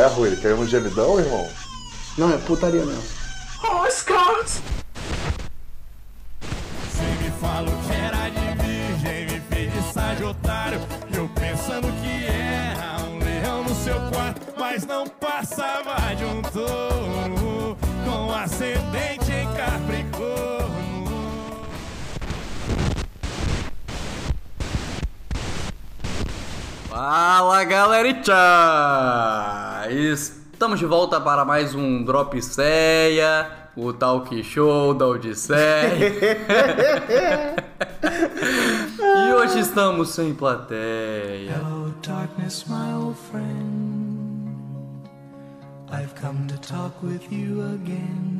É, Rui? Caiu no gemidão, irmão? Não, é putaria mesmo. Oh, Scott! Você me falou que era de virgem, me fez de sagitário. Eu pensando que era um leão no seu quarto, mas não passava de um touro com ascendente em Capricórnio. Fala galerinha! Estamos de volta para mais um Drop Ceia, o Talk Show da Odisseia. e hoje estamos sem plateia. Hello, darkness, my old friend. I've come to talk with you again.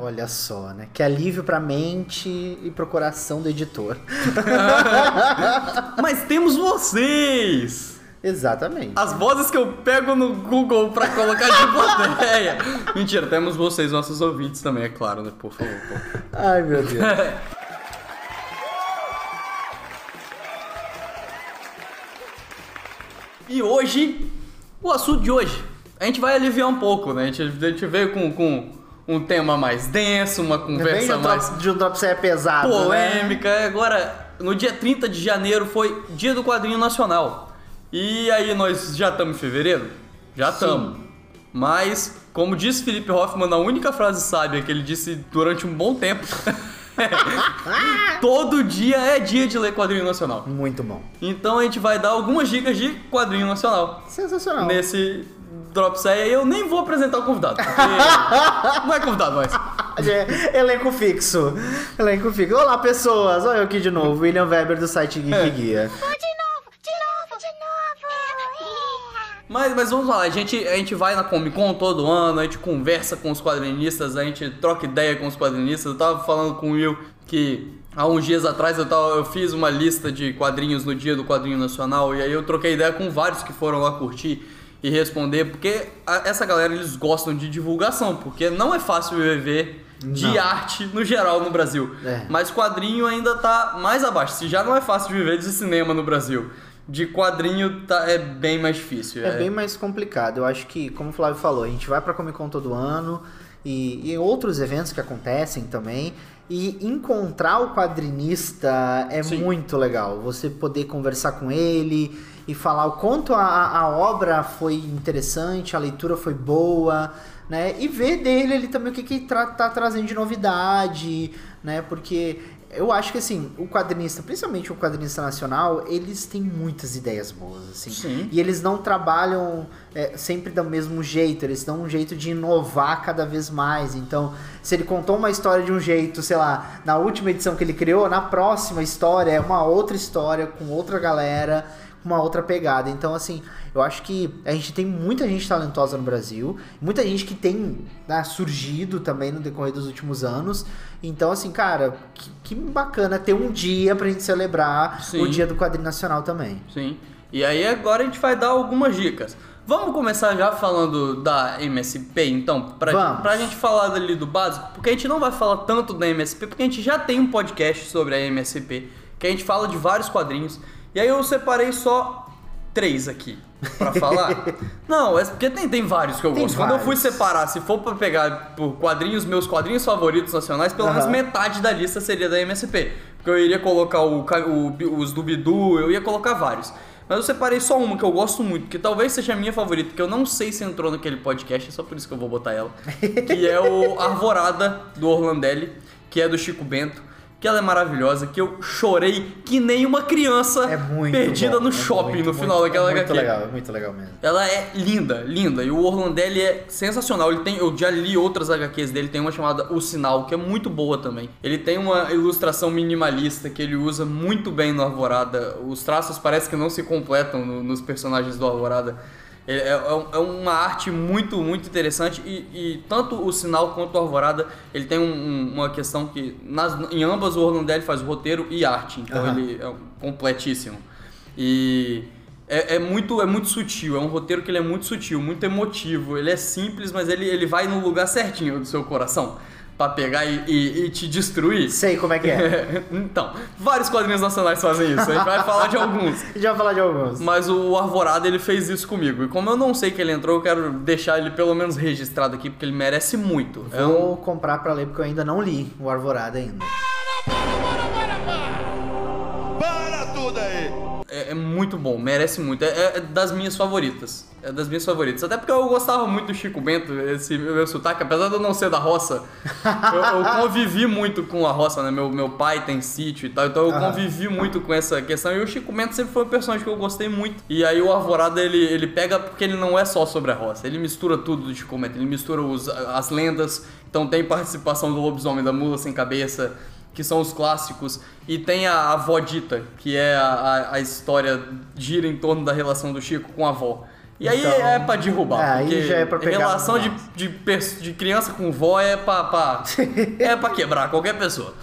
Olha só, né? Que alívio pra mente e pro coração do editor. Mas temos vocês! Exatamente. As vozes que eu pego no Google pra colocar de plateia. Mentira, temos vocês, nossos ouvintes também, é claro, né? Por favor. pô. Ai, meu Deus. E hoje, o assunto de hoje, a gente vai aliviar um pouco, né? A gente, a gente veio com, com um tema mais denso, uma conversa de mais drop, de um drop série pesado, né? polêmica. Agora, no dia 30 de janeiro foi Dia do Quadrinho Nacional. E aí nós já estamos em fevereiro? Já estamos. Mas, como disse Felipe Hoffman, a única frase sábia que ele disse durante um bom tempo. Todo dia é dia de ler quadrinho nacional. Muito bom. Então a gente vai dar algumas dicas de quadrinho nacional Sensacional. nesse Drop Série. Eu nem vou apresentar o convidado, porque não é convidado mais. É, Elenco fixo. Elenco fixo. Olá, pessoas. Olha eu aqui de novo. William Weber do site Geek É. Guia. De novo, Mas, mas vamos lá, a gente, a gente vai na Comic Con todo ano, a gente conversa com os quadrinistas, a gente troca ideia com os quadrinistas. Eu tava falando com o Will que há uns dias atrás eu, tava, eu fiz uma lista de quadrinhos no dia do quadrinho nacional e aí eu troquei ideia com vários que foram lá curtir e responder, porque a- essa galera eles gostam de divulgação, porque não é fácil viver de Não. arte no geral no Brasil. É. Mas quadrinho ainda tá mais abaixo. Se já não é fácil viver de cinema no Brasil, de quadrinho tá, é bem mais difícil. É bem mais complicado. Eu acho que, como o Flávio falou, a gente vai pra Comic Con todo ano e, e outros eventos que acontecem também. E encontrar o quadrinista é Sim. muito legal. Você poder conversar com ele e falar o quanto a, a obra foi interessante, a leitura foi boa, né? E ver dele ele também o que, que tra tá trazendo de novidade, né? Porque eu acho que assim, o quadrinista, principalmente o quadrinista nacional, eles têm muitas ideias boas, assim. Sim. E eles não trabalham é, sempre do mesmo jeito, eles dão um jeito de inovar cada vez mais. Então, se ele contou uma história de um jeito, sei lá, na última edição que ele criou, na próxima história é uma outra história com outra galera, uma outra pegada. Então, assim, eu acho que a gente tem muita gente talentosa no Brasil, muita gente que tem né, surgido também no decorrer dos últimos anos. Então, assim, cara, que, que bacana ter um dia pra gente celebrar Sim. o Dia do Quadrinho Nacional também. Sim. E aí agora a gente vai dar algumas dicas. Vamos começar já falando da MSP, então, pra, Vamos. pra gente falar dali do básico, porque a gente não vai falar tanto da MSP, porque a gente já tem um podcast sobre a MSP, que a gente fala de vários quadrinhos. E aí eu separei só três aqui pra falar. não, é porque tem, tem vários que eu Tem gosto. Quando eu fui vários. separar, se for pra pegar por quadrinhos, meus quadrinhos favoritos nacionais, pelo menos metade da lista seria da MSP. Porque eu iria colocar o, o, os do Bidu, eu ia colocar vários. Mas eu separei só uma que eu gosto muito, que talvez seja a minha favorita, que eu não sei se entrou naquele podcast, é só por isso que eu vou botar ela. que é o Arvorada, do Orlandelli, que é do Chico Bento. Que ela é maravilhosa, que eu chorei que nem uma criança É muito perdida bom, no é shopping muito, no final muito, daquela é muito HQ. legal, é muito legal mesmo. Ela é linda, linda. E o Orlandelli é sensacional. Ele tem, eu já li outras HQs dele, tem uma chamada O Sinal, que é muito boa também. Ele tem uma ilustração minimalista que ele usa muito bem no Alvorada. Os traços parece que não se completam no- nos personagens do Alvorada. É, é- é uma arte muito, muito interessante e, e tanto o Sinal quanto o Alvorada, ele tem um- um- uma questão que nas, em ambas o Orlandelli faz roteiro e arte, então Aham. ele é completíssimo. E é, é muito, é muito sutil, é um roteiro que ele é muito sutil, muito emotivo. Ele é simples, mas ele, ele vai no lugar certinho do seu coração. Pra pegar e, e- e te destruir? Sei como é que é. então, vários quadrinhos nacionais fazem isso. A gente vai falar de alguns. Já vou falar de alguns. Mas o Arvorada ele fez isso comigo. E como eu não sei que ele entrou, eu quero deixar ele pelo menos registrado aqui, porque ele merece muito. É um- Vou comprar pra ler porque eu ainda não li o Arvorada ainda. Para tudo aí! é, é muito bom, merece muito. É, é das minhas favoritas. É das minhas favoritas. Até porque eu gostava muito do Chico Bento, esse meu sotaque, apesar de eu não ser da roça, eu, eu convivi muito com a roça, né? Meu, meu pai tem sítio e tal, então eu convivi muito com essa questão. E o Chico Bento sempre foi um personagem que eu gostei muito. E aí o Arvorada, ele, ele pega, porque ele não é só sobre a roça, ele mistura tudo do Chico Bento, ele mistura os, as lendas, então tem participação do lobisomem, da mula sem cabeça, que são os clássicos, e tem a, avó Dita, que é a, a, história gira em torno da relação do Chico com a avó. E aí Então, é pra derrubar. é, aí já é pra pegar Relação de, de, de criança com vó é pra, pra- é pra quebrar qualquer pessoa.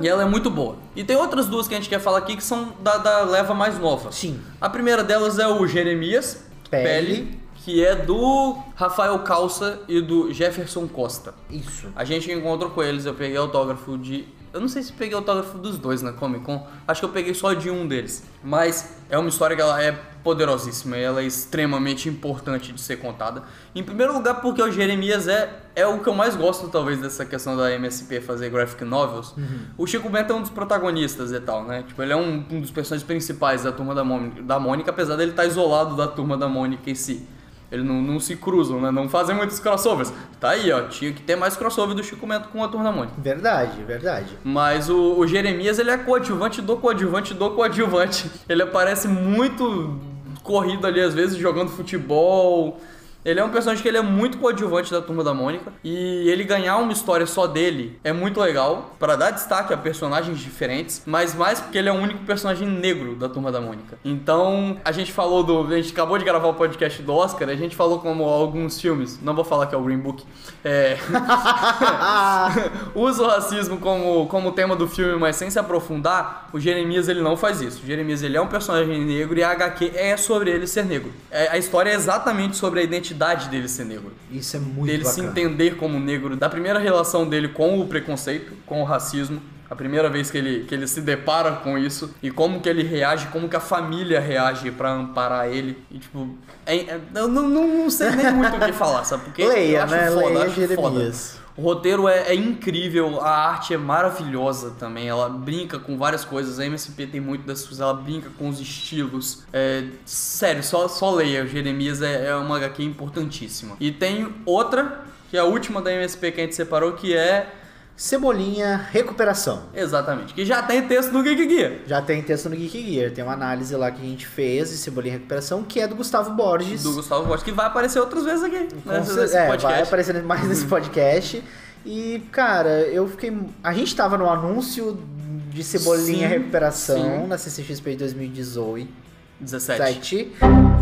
E ela é muito boa. E tem outras duas que a gente quer falar aqui que são da, da leva mais nova. Sim. A primeira delas é o Jeremias Pele. Que é do Rafael Calça e do Jefferson Costa. Isso. A gente encontrou com eles, eu peguei autógrafo de. Eu não sei se peguei autógrafo dos dois na Comic Con. Acho que eu peguei só de um deles. Mas é uma história que ela é poderosíssima e ela é extremamente importante de ser contada. Em primeiro lugar, porque o Jeremias é, é o que eu mais gosto, talvez, dessa questão da MSP fazer graphic novels. O Chico Bento é um dos protagonistas e tal, né? Tipo, ele é um, um dos personagens principais da turma da Mônica, da Mônica, apesar dele estar isolado da turma da Mônica em si. Eles não, não se cruzam, né? Não fazem muitos crossovers. Tá aí, ó. Tinha que ter mais crossover do Chico Bento com a Turma da Mônica. Verdade, verdade. Mas o, o Jeremias, ele é coadjuvante do coadjuvante do coadjuvante. Ele aparece muito corrido ali, às vezes, jogando futebol. Ele é um personagem que ele é muito coadjuvante da Turma da Mônica. E ele ganhar uma história só dele é muito legal. Pra dar destaque a personagens diferentes. Mas mais porque ele é o único personagem negro da Turma da Mônica. Então, a gente falou do... A gente acabou de gravar o podcast do Oscar. A gente falou como alguns filmes... Não vou falar que é o Green Book. É... usa o racismo como, como tema do filme, mas sem se aprofundar, o Jeremias ele não faz isso. O Jeremias ele é um personagem negro e a HQ é sobre ele ser negro. É, a história é exatamente sobre a identidade dele ser negro. Isso é muito dele se bacana. entender como negro, da primeira relação dele com o preconceito, com o racismo. A primeira vez que ele, que ele se depara com isso e como que ele reage, como que a família reage pra amparar ele. E tipo, é- é- eu não, não, não sei nem muito o que falar, sabe? Porque eu Leia, acho né? foda, eu Leia acho foda. O roteiro é, é incrível, a arte é maravilhosa também. Ela brinca com várias coisas. A MSP tem muito dessas coisas, ela brinca com os estilos. É, sério, só, só leia. Jeremias é, é uma HQ importantíssima. E tem outra, que é a última da MSP que a gente separou, que é. Cebolinha Recuperação. Exatamente, que já tem texto no Geek Gear. Já tem texto no Geek Gear, tem uma análise lá que a gente fez de Cebolinha Recuperação, que é do Gustavo Borges. Do Gustavo Borges, que vai aparecer outras vezes aqui. Com nesse, nesse é, podcast. vai aparecer mais nesse podcast. E, cara, eu fiquei. A gente tava no anúncio de Cebolinha Sim, Recuperação sim. na CCXP de 2018. 17. 7,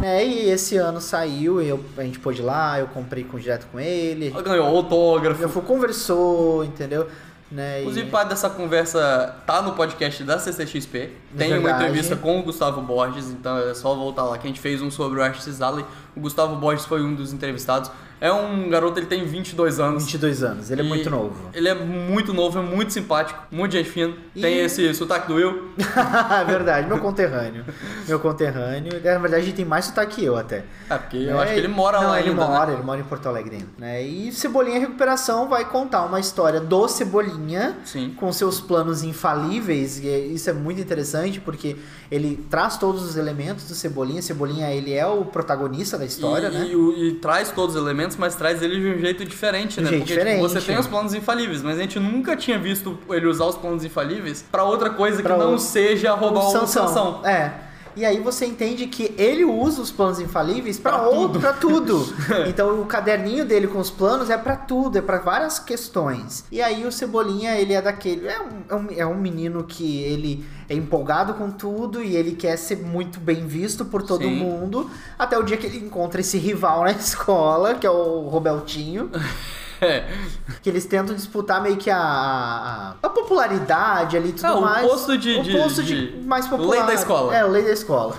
né? E esse ano saiu, e eu, a gente pôde ir lá, eu comprei com, direto com ele. Ganhou autógrafo. Eu fui, conversou, entendeu? Né? Inclusive, E- parte dessa conversa tá no podcast da CCXP. Tem uma verdade. entrevista com o Gustavo Borges, então é só voltar lá que a gente fez um sobre o Ashes Alley. O Gustavo Borges foi um dos entrevistados. É um garoto, ele tem 22 anos. 22 anos, ele é E muito novo. Ele é muito novo, é muito simpático, muito gente fina. Tem E- esse sotaque do Will. É verdade, meu conterrâneo. Meu conterrâneo. Na verdade, ele tem mais sotaque que eu até. É, porque eu É, acho que ele mora não, lá ele ainda, né? mora, ele mora em Porto Alegre ainda, né? E Cebolinha Recuperação vai contar uma história do Cebolinha Sim. com seus planos infalíveis. E isso é muito interessante porque ele traz todos os elementos do Cebolinha. Cebolinha, ele é o protagonista da história, e, né? e o- e traz todos os elementos, mas traz ele de um jeito diferente, né? jeito Porque tipo, diferente. você tem os planos infalíveis, mas a gente nunca tinha visto ele usar os planos infalíveis pra outra coisa Pra que não seja roubar o Sansão. Sansão. É. E aí você entende que ele usa os planos infalíveis ou- tudo. pra tudo. então o caderninho dele com os planos é pra tudo, é pra várias questões. E aí o Cebolinha, ele é daquele, é um, é um, é um menino que ele é empolgado com tudo e ele quer ser muito bem visto por todo Sim. mundo, até o dia que ele encontra esse rival na escola, que é o Robertinho. É. Que eles tentam disputar meio que a, a, a popularidade ali e tudo o mais. posto de- O posto de, de- mais popular. lei da escola. É, o lei da escola.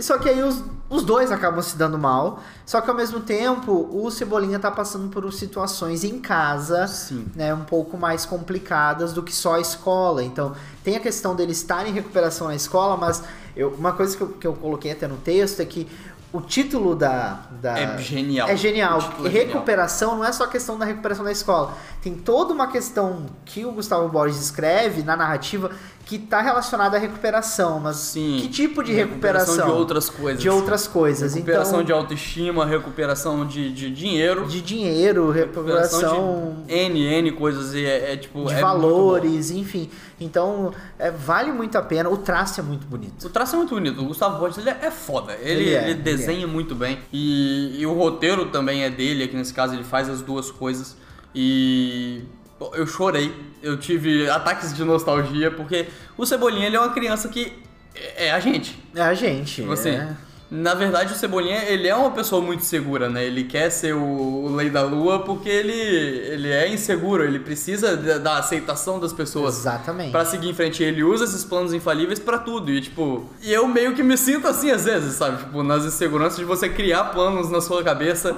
Só que aí os, os dois acabam se dando mal, só que ao mesmo tempo o Cebolinha tá passando por situações em casa, Sim. né, um pouco mais complicadas do que só a escola. Então, tem a questão dele estar em recuperação na escola, mas eu- uma coisa que eu, que eu coloquei até no texto é que o título da, da- É genial. É genial. É genial. recuperação não é só questão da recuperação da escola. Tem toda uma questão que o Gustavo Borges escreve na narrativa que está relacionada à recuperação, mas Sim. que tipo de recuperação? de outras coisas. De outras coisas. Recuperação então, de autoestima, recuperação de, de dinheiro. de dinheiro, recuperação recuperação de N, N coisas e é, é, tipo. de é valores, enfim. Então, é, vale muito a pena. O traço é muito bonito. O traço é muito bonito. O Gustavo Borges ele é é foda. Ele, Ele é, ele ele desenha muito bem. E, e o roteiro também é dele. Aqui nesse caso ele faz as duas coisas. E eu chorei. Eu tive ataques de nostalgia porque o Cebolinha ele é uma criança que é é a gente. É a gente. Tipo assim, é. na verdade o Cebolinha, ele é uma pessoa muito segura, né? Ele quer ser o, o Lei da Lua porque ele, ele é inseguro, ele precisa da, da aceitação das pessoas. Exatamente. Pra seguir em frente, ele usa esses planos infalíveis pra tudo. E tipo, e eu meio que me sinto assim às vezes, sabe? Tipo, nas inseguranças de você criar planos na sua cabeça,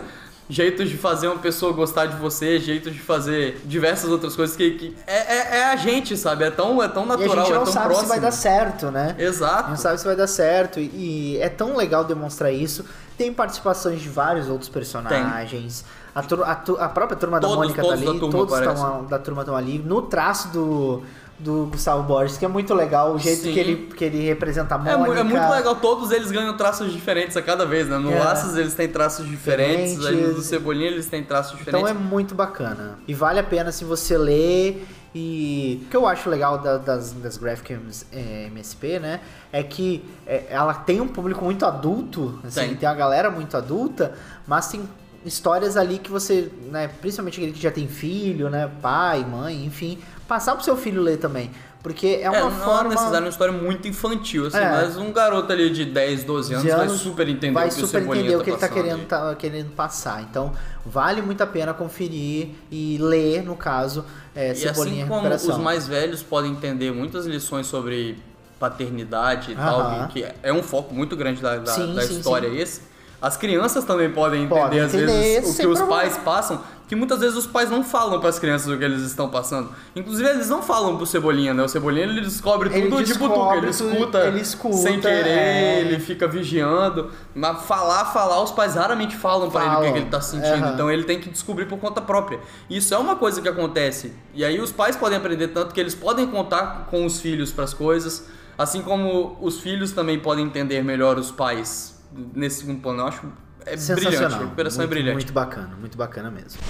jeitos de fazer uma pessoa gostar de você, jeitos de fazer diversas outras coisas que, que é, é, é a gente, sabe? É tão, é tão E a natural, gente é não tão sabe próximo. se vai dar certo, né? Exato. Não sabe se vai dar certo. E é tão legal demonstrar isso. Tem participações de vários outros personagens. A, a própria turma da Todos- Mônica todos tá da ali. turma todos da turma estão ali. No traço do, do Gustavo Borges, que é muito legal. O jeito Sim. que ele, que ele representa a É, mu- Mônica. é muito legal, todos eles ganham traços diferentes a cada vez, né? No É. Laços eles têm traços diferentes, Diferentes. no Cebolinha eles têm traços Então diferentes. é muito bacana. E vale a pena se você ler. E o que eu acho legal da- das, das Graphic é, MSP, né? É que é, ela tem um público muito adulto, assim, Tem. tem. a galera muito adulta, mas tem histórias ali que você, né, principalmente aquele que já tem filho, né, pai, mãe, enfim, passar pro seu filho ler também. Porque é uma É, não forma. é necessário uma história muito infantil, assim, É. mas um garoto ali de 10, 12 anos, de vai anos, super entender vai o que o super Cebolinha entender tá o que ele tá querendo, tá querendo passar. Então, vale muito a pena conferir e ler, no caso, é, E assim como os mais velhos podem entender muitas lições sobre paternidade e tal, que é um foco muito grande da, da, Sim, da sim, história sim. esse. As crianças também podem entender, Podem às entender, vezes, o que os problema. pais passam, que muitas vezes os pais não falam para as crianças o que eles estão passando. Inclusive, eles não falam pro Cebolinha, né? O Cebolinha ele descobre Ele tudo de butuca, descobre ele escuta, ele escuta, sem querer, é. ele fica vigiando. Mas falar, falar, os pais raramente falam para ele o que, que ele tá sentindo. aham. Então ele tem que descobrir por conta própria. Isso é uma coisa que acontece. E aí os pais podem aprender tanto que eles podem contar com os filhos para as coisas, assim como os filhos também podem entender melhor os pais nesse segundo plano. Eu acho é brilhante, a recuperação muito, é brilhante. Muito bacana, muito bacana mesmo.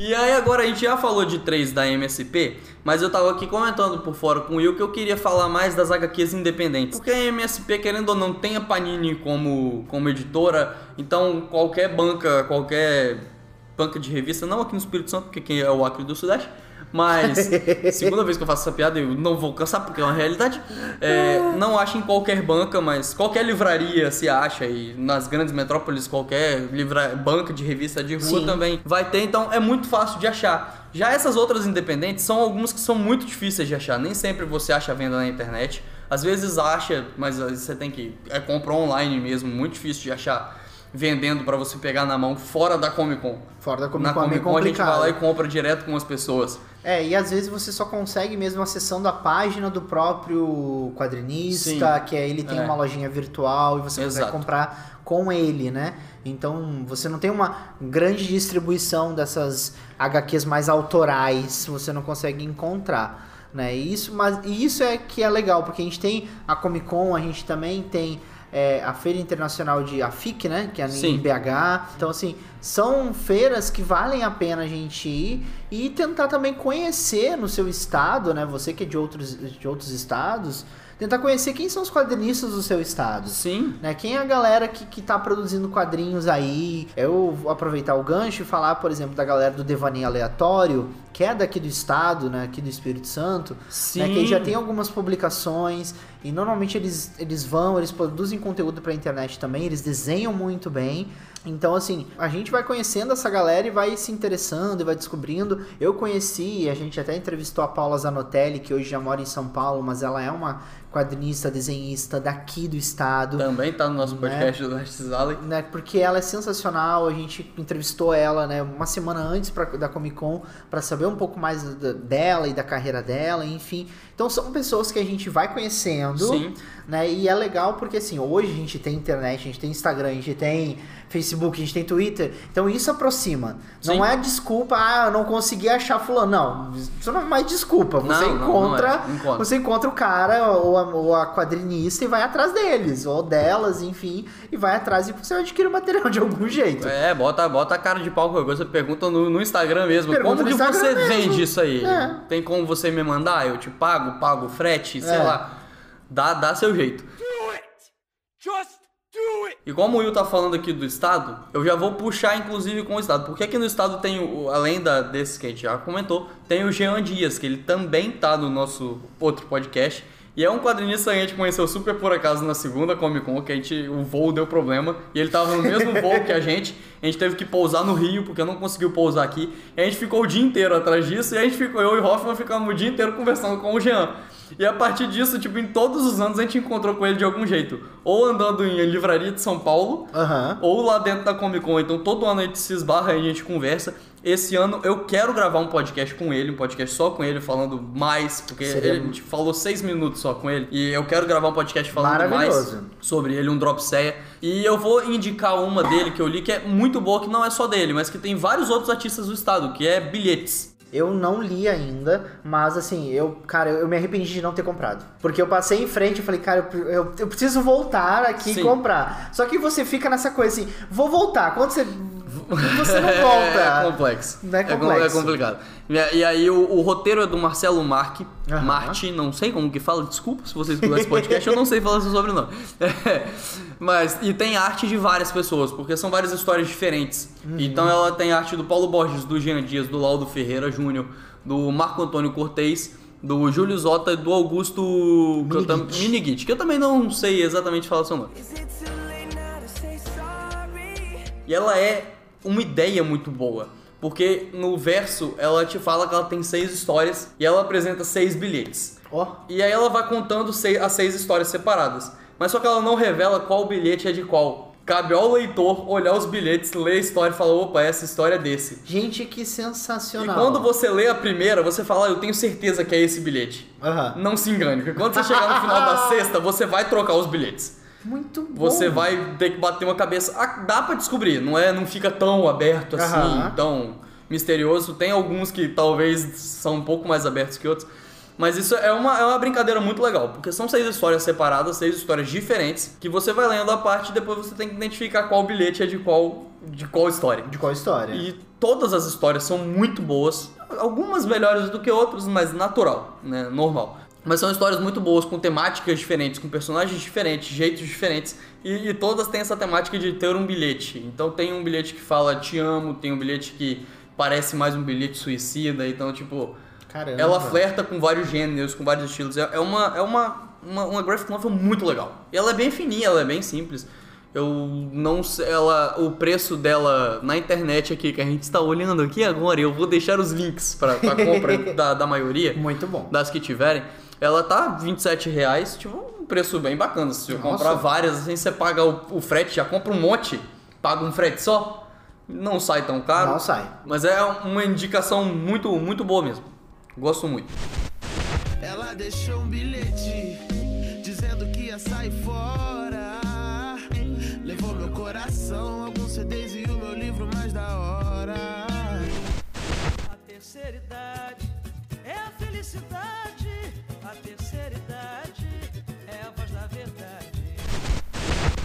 E aí agora a gente já falou de três da MSP, mas eu tava aqui comentando por fora com o Will que eu queria falar mais das HQs independentes. Porque a MSP, querendo ou não, tem a Panini como, como editora, então qualquer banca, qualquer banca de revista, não aqui no Espírito Santo, porque quem é o Acre do Sudeste, mas segunda vez que eu faço essa piada, eu não vou cansar porque é uma realidade. É, não acha em qualquer banca, mas qualquer livraria se acha e nas grandes metrópoles qualquer livra... banca de revista de rua Sim. também vai ter, então é muito fácil de achar. Já essas outras independentes são algumas que são muito difíceis de achar, nem sempre você acha a venda na internet. Às vezes acha, mas às vezes você tem que é comprar online mesmo, muito difícil de achar vendendo pra você pegar na mão fora da Comic Con. Fora da Comic Na Con é meio Comic Con a gente vai lá e compra direto com as pessoas. É, e às vezes você só consegue mesmo acessando a página do próprio quadrinista, Sim. que aí ele tem É. uma lojinha virtual e você Exato. consegue comprar com ele, né? Então você não tem uma grande distribuição dessas HQs mais autorais, você não consegue encontrar. Né? E isso, mas e isso é que é legal, porque a gente tem a Comic Con, a gente também tem é, a Feira Internacional de AFIC, né? Que é em BH. Então, assim, são feiras que valem a pena a gente ir e tentar também conhecer no seu estado, né? Você que é de outros, de outros estados, tentar conhecer quem são os quadrinistas do seu estado. Sim. Né? Quem é a galera que, que tá produzindo quadrinhos aí? Eu vou aproveitar o gancho e falar, por exemplo, da galera do Devaneio Aleatório, que é daqui do estado, né? Aqui do Espírito Santo. Sim. Né? Que já tem algumas publicações. E normalmente eles, eles vão, eles produzem conteúdo pra internet também, eles desenham muito bem. Então, assim, a gente vai conhecendo essa galera e vai se interessando e vai descobrindo. Eu conheci, a gente até entrevistou a Paula Zanotelli, que hoje já mora em São Paulo, mas ela é uma quadrinista, desenhista daqui do estado Também tá no nosso Né? podcast do Artist Alley. né? Porque ela é sensacional. A gente entrevistou ela, né, uma semana antes pra, da Comic Con para saber um pouco mais da- dela e da carreira dela, enfim. Então são pessoas que a gente vai conhecendo, Sim. né? E é legal porque assim, hoje a gente tem internet, a gente tem Instagram, a gente tem Facebook, a gente tem Twitter. Então isso aproxima. Sim. Não é desculpa, ah, eu não consegui achar fulano. Não, isso não é mais desculpa. Você Não, não, não encontra, é. Encontra. você encontra o cara ou a, ou a quadrinista e vai atrás deles, ou delas, enfim, e vai atrás e você adquire o material de algum jeito. É, bota, bota a cara de pau qualquer coisa, pergunta no, no Instagram mesmo. Pergunta como que Instagram você mesmo. vende isso aí? É. Tem como você me mandar? Eu te pago, pago o frete, sei É. lá. Dá, dá seu jeito. Do it! Just do it! E como o Will tá falando aqui do estado, eu já vou puxar inclusive com o estado. Porque aqui no estado tem, o, além da, desse que a gente já comentou, tem o Jean Dias, que ele também tá no nosso outro podcast. E é um quadrinista que a gente conheceu super por acaso na segunda Comic Con, que a gente, o voo deu problema. E ele tava no mesmo voo que a gente. A gente teve que pousar no Rio, porque não conseguiu pousar aqui. E a gente ficou o dia inteiro atrás disso. E a gente ficou, eu e o Hoffman ficamos o dia inteiro conversando com o Jean. E a partir disso, tipo, em todos os anos a gente encontrou com ele de algum jeito. Ou andando em livraria de São Paulo, Aham. ou lá dentro da Comic Con. Então todo ano a gente se esbarra e a gente conversa. Esse ano eu quero gravar um podcast com ele, um podcast só com ele, falando mais, porque Seria ele- a gente falou seis minutos só com ele. E eu quero gravar um podcast falando mais sobre ele, um Drop Ceia. E eu vou indicar uma dele que eu li que é muito boa, que não é só dele, mas que tem vários outros artistas do estado, que é Bilhetes. Eu não li ainda, mas assim, eu, cara, eu me arrependi de não ter comprado. Porque eu passei em frente e falei, cara, eu, eu, eu preciso voltar aqui Sim. e comprar. Só que você fica nessa coisa assim, vou voltar. Quando você. Você não É volta. complexo. Não é com- complexo. É, complicado. E, aí o, o roteiro é do Marcelo Marque. Aham. Marte, não sei como que fala, desculpa se vocês escutam esse podcast, eu não sei falar seu sobrenome. É, mas, e tem arte de várias pessoas, porque são várias histórias diferentes. Uhum. Então ela tem arte do Paulo Borges, do Jean Dias, do Laudo Ferreira Júnior, do Marco Antônio Cortez, do Júlio Zota e do Augusto. Miniguit, que eu também não sei exatamente falar seu nome. E ela é uma ideia muito boa. Porque no verso ela te fala que ela tem seis histórias e ela apresenta seis bilhetes. Ó, E aí ela vai contando seis, as seis histórias separadas. Mas só que ela não revela qual bilhete é de qual. Cabe ao leitor olhar os bilhetes, ler a história e falar: opa, essa história é desse. gente, que E sensacional. quando você lê a primeira, você fala: "Ah, eu tenho certeza que é esse bilhete. Aham. Não se engane, porque quando você chegar no final da sexta, você vai trocar os bilhetes. Muito bom. Você vai ter que bater uma cabeça. Ah, dá pra descobrir, não é? Não fica tão aberto assim, Aham. tão misterioso. Tem alguns que talvez são um pouco mais abertos que outros. Mas isso é uma, é uma brincadeira muito legal, porque são seis histórias separadas, seis histórias diferentes, que você vai lendo a parte e depois você tem que identificar qual bilhete é de qual, de qual história. De qual história? E todas as histórias são muito boas, algumas melhores do que outras, mas natural, né, normal. Mas são histórias muito boas, com temáticas diferentes, com personagens diferentes, jeitos diferentes, e, e todas têm essa temática de ter um bilhete. Então tem um bilhete que fala te amo, tem um bilhete que parece mais um bilhete suicida, então tipo, Caramba. ela flerta com vários gêneros, com vários estilos. É, é uma, é uma, uma, uma graphic novel muito legal. E ela é bem fininha, ela é bem simples. Eu não sei, ela, o preço dela na internet aqui, que a gente está olhando aqui agora, eu vou deixar os links para compra da, da maioria, Muito bom. das que tiverem. Ela tá 27 reais, tipo, um preço bem bacana. Se Nossa. comprar várias, assim, você paga o, o frete, já compra um monte, paga um frete só, não sai tão caro. Não sai. Mas é uma indicação muito, muito boa mesmo. Gosto muito. Ela deixou um bilhete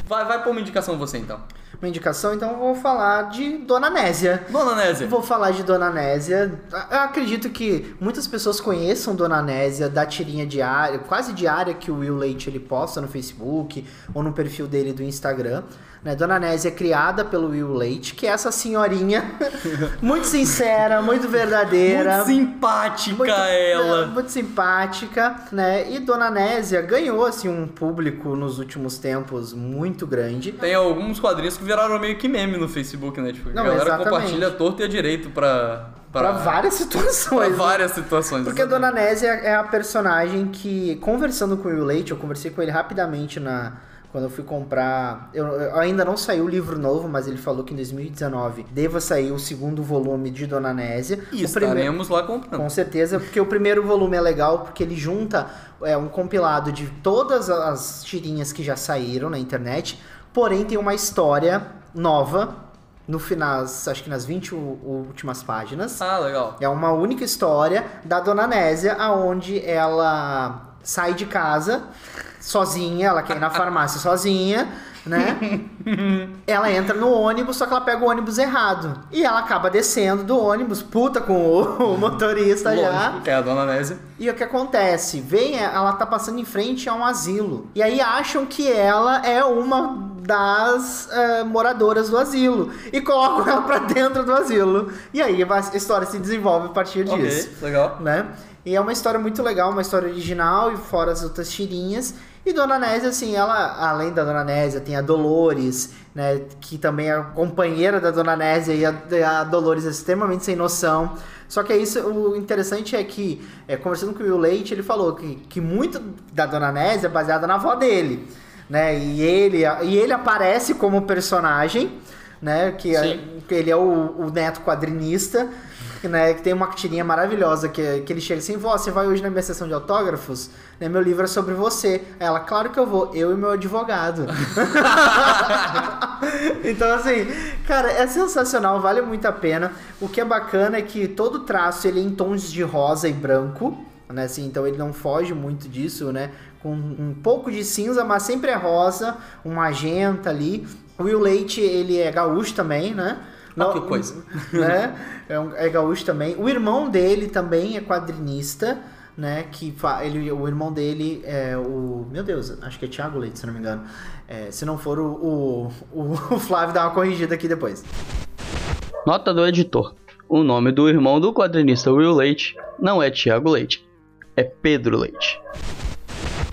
Vai, vai pra uma indicação você então. Uma indicação, então eu vou falar de Dona Nésia. Dona Nésia. Vou falar de Dona Nésia. Eu acredito que muitas pessoas conheçam Dona Nésia da tirinha diária, quase diária que o Will Leite ele posta no Facebook ou no perfil dele do Instagram. Né? Dona Nésia é criada pelo Will Leite, que é essa senhorinha muito sincera, muito verdadeira. Muito simpática muito- ela. muito simpática, né? E Dona Nésia ganhou assim um público nos últimos tempos muito grande. Tem alguns quadrinhos que viraram meio que meme no Facebook, né? Tipo, Não, a galera exatamente. compartilha torto e a direito pra... Pra várias situações. né? várias situações. Porque a Dona Nésia é a personagem que, conversando com o Will Leite, eu conversei com ele rapidamente na. Quando eu fui comprar. Eu, eu- ainda não saiu o livro novo, mas ele falou que em 2019 deva sair o segundo volume de Dona Nésia. E O primeiro- estaremos lá comprando. Com certeza, porque o primeiro volume é legal, porque ele junta é, um compilado de todas as tirinhas que já saíram na internet, porém tem uma história nova no final, acho que nas 20 u- últimas páginas. Ah, legal. É uma única história da Dona Nésia, aonde ela sai de casa sozinha, ela quer ir na farmácia sozinha, né? ela entra no ônibus, só que ela pega o ônibus errado. E ela acaba descendo do ônibus, puta com o, o motorista já. Que é a Dona Nésia. E o que acontece? Vem, ela tá passando em frente a um asilo. E aí acham que ela é uma das eh, moradoras do asilo. E colocam ela pra dentro do asilo. E aí a história se desenvolve a partir disso legal. né? E é uma história muito legal, uma história original e fora as outras tirinhas. E Dona Nésia, assim, ela, além da Dona Nésia, tem a Dolores, né? Que também é companheira da Dona Nésia e a, a Dolores é extremamente sem noção. Só que é isso, o interessante é que, é, conversando com o Will Leite, ele falou que, que muito da Dona Nésia é baseada na avó dele, né? E ele, e ele aparece como personagem, né? Que, é, que ele é o, o neto quadrinista, né? Que tem uma tirinha maravilhosa que, que ele chega assim, você vai hoje na minha sessão de autógrafos? Né, meu livro é sobre você. Aí Ela, claro que eu vou, eu e meu advogado. então, assim, cara, é sensacional, vale muito a pena. O que é bacana é que todo traço ele é em tons de rosa e branco, né? Assim, então ele não foge muito disso, né? Com um pouco de cinza, mas sempre é rosa, um magenta ali. O Will Leite, ele é gaúcho também, né? Ah, que coisa. né? É, um- é gaúcho também. O irmão dele também é quadrinista, né? Que fa- ele, o irmão dele é o. Meu Deus, acho que é Thiago Leite, se não me engano. É, se não for o, o, o Flávio dá uma corrigida aqui depois. Nota do editor. O nome do irmão do quadrinista Will Leite não é Tiago Leite, é Pedro Leite.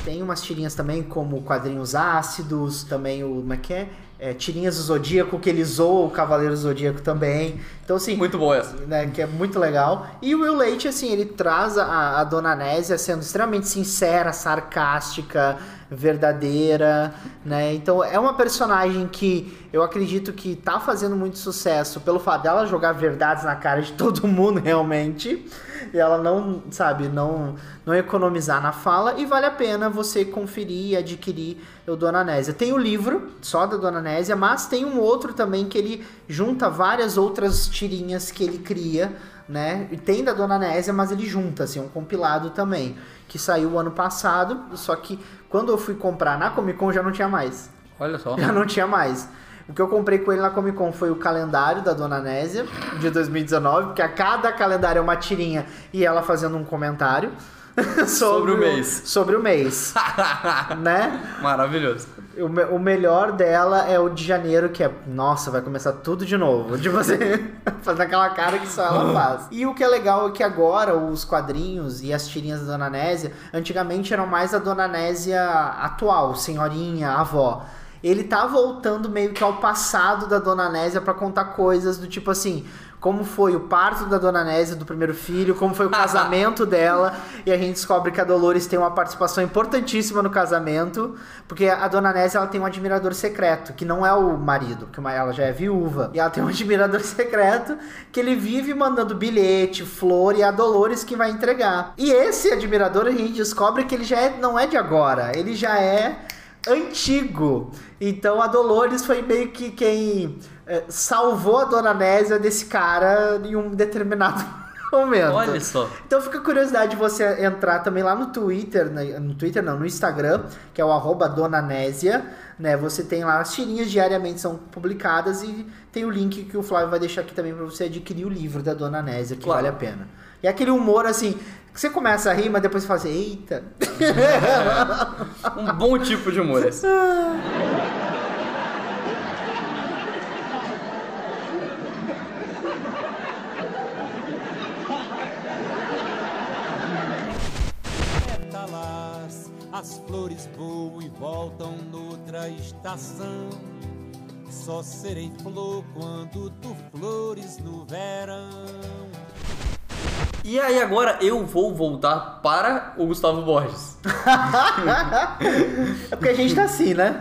Tem umas tirinhas também, como quadrinhos ácidos, também o. Como é que é? É, tirinhas do Zodíaco, que ele zoa o Cavaleiro Zodíaco também. Então, assim. Muito boa essa. né, que é muito legal. E o Will Leite, assim, ele traz a, a Dona Nésia sendo extremamente sincera, sarcástica, verdadeira, né? Então é uma personagem que eu acredito que tá fazendo muito sucesso pelo fato dela jogar verdades na cara de todo mundo realmente. E ela não, sabe, não, não economizar na fala e vale a pena você conferir e adquirir o Dona Nésia. Tem o livro só da Dona Nésia, mas tem um outro também que ele junta várias outras tirinhas que ele cria, né? E tem da Dona Nésia, mas ele junta, assim, um compilado também, que saiu ano passado, só que quando eu fui comprar na Comic Con já não tinha mais. Olha só. Já não tinha mais. O que eu comprei com ele na Comic Con foi o calendário da Dona Nésia, de 2019, porque a cada calendário é uma tirinha e ela fazendo um comentário Sobre o mês. Sobre o mês, né? Maravilhoso. O, o melhor dela é o de janeiro, que é, nossa, vai começar tudo de novo. De você fazer aquela cara que só ela faz. E o que é legal é que agora os quadrinhos e as tirinhas da Dona Nésia, antigamente eram mais a Dona Nésia atual, senhorinha, avó. Ele tá voltando meio que ao passado da Dona Nésia pra contar coisas do tipo assim, como foi o parto da Dona Nésia do primeiro filho, como foi o casamento dela, e a gente descobre que a Dolores tem uma participação importantíssima no casamento, porque a Dona Nésia ela tem um admirador secreto, que não é o marido, porque ela já é viúva, e ela tem um admirador secreto que ele vive mandando bilhete, flor e é a Dolores que vai entregar. E esse admirador a gente descobre que ele já é, não é de agora, ele já é antigo. Então a Dolores foi meio que quem eh, salvou a Dona Nésia desse cara em um determinado momento. Olha só. Então fica a curiosidade de você entrar também lá no Twitter, né, no Twitter não, no Instagram, que é o arroba Dona Nésia, né? Você tem lá as tirinhas diariamente são publicadas e tem o link que o Flávio vai deixar aqui também para você adquirir o livro da Dona Nésia, que Claro. vale a pena. E aquele humor assim, que você começa a rir, mas depois você fala assim, eita. Um bom tipo de humor esse. e voltam noutra estação. Só serei flor quando tu flores no verão. E aí agora eu vou voltar para o Gustavo Borges. É porque a gente tá assim, né?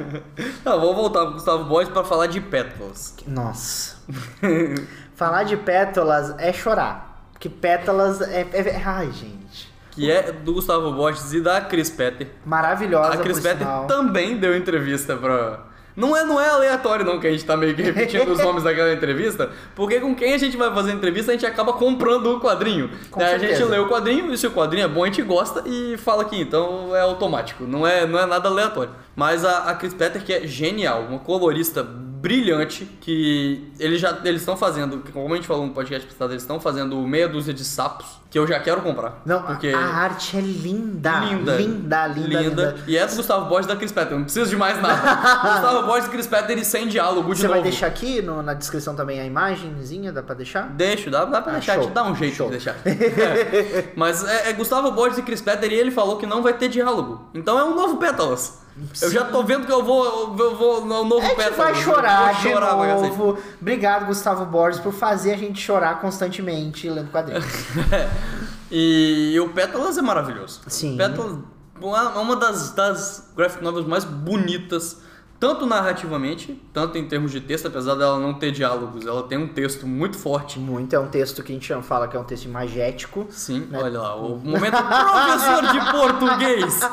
Não, vou voltar para o Gustavo Borges para falar de pétalas. Nossa. Falar de pétalas é chorar. Porque pétalas é. é- ai, gente. Que é do Gustavo Borges e da Chris Petter. Maravilhosa, A Chris Petter sinal. também deu entrevista pra. Não é, não é aleatório, não, que a gente tá meio que repetindo os nomes daquela entrevista, porque com quem a gente vai fazer entrevista, a gente acaba comprando o quadrinho. Com a gente lê o quadrinho, e se o quadrinho é bom, a gente gosta e fala aqui, então é automático, não é, não é nada aleatório. Mas a, a Chris Petter, que é genial, uma colorista brilhante, que eles já eles estão fazendo, como a gente falou no podcast passado, eles estão fazendo meia dúzia de sapos, que eu já quero comprar. Não, porque... a arte é linda. Linda. Linda, linda, linda. E é do Gustavo Borges da Chris Petter, não preciso de mais nada. Gustavo Borges e Chris Petter sem diálogo de Você novo. vai deixar aqui no- na descrição também a imagenzinha? Dá pra deixar? Deixo, dá, dá pra Ah, deixar, show. dá um jeito Show. de deixar. É. Mas é, é Gustavo Borges e Chris Petter e ele falou que não vai ter diálogo. Então é um novo Pétalas. Eu já tô vendo que eu vou, eu vou no novo A gente vai chorar, vou de chorar cacete. novo. Obrigado, Gustavo Borges, por fazer a gente chorar constantemente lendo quadrinhos. E, o Pétalas é maravilhoso. Sim. Pétalas é uma das, das graphic novels mais bonitas, tanto narrativamente, tanto em termos de texto, apesar dela não ter diálogos, ela tem um texto muito forte. Muito, é um texto que a gente fala que é um texto imagético. Sim, Né? olha lá, o momento professor de português.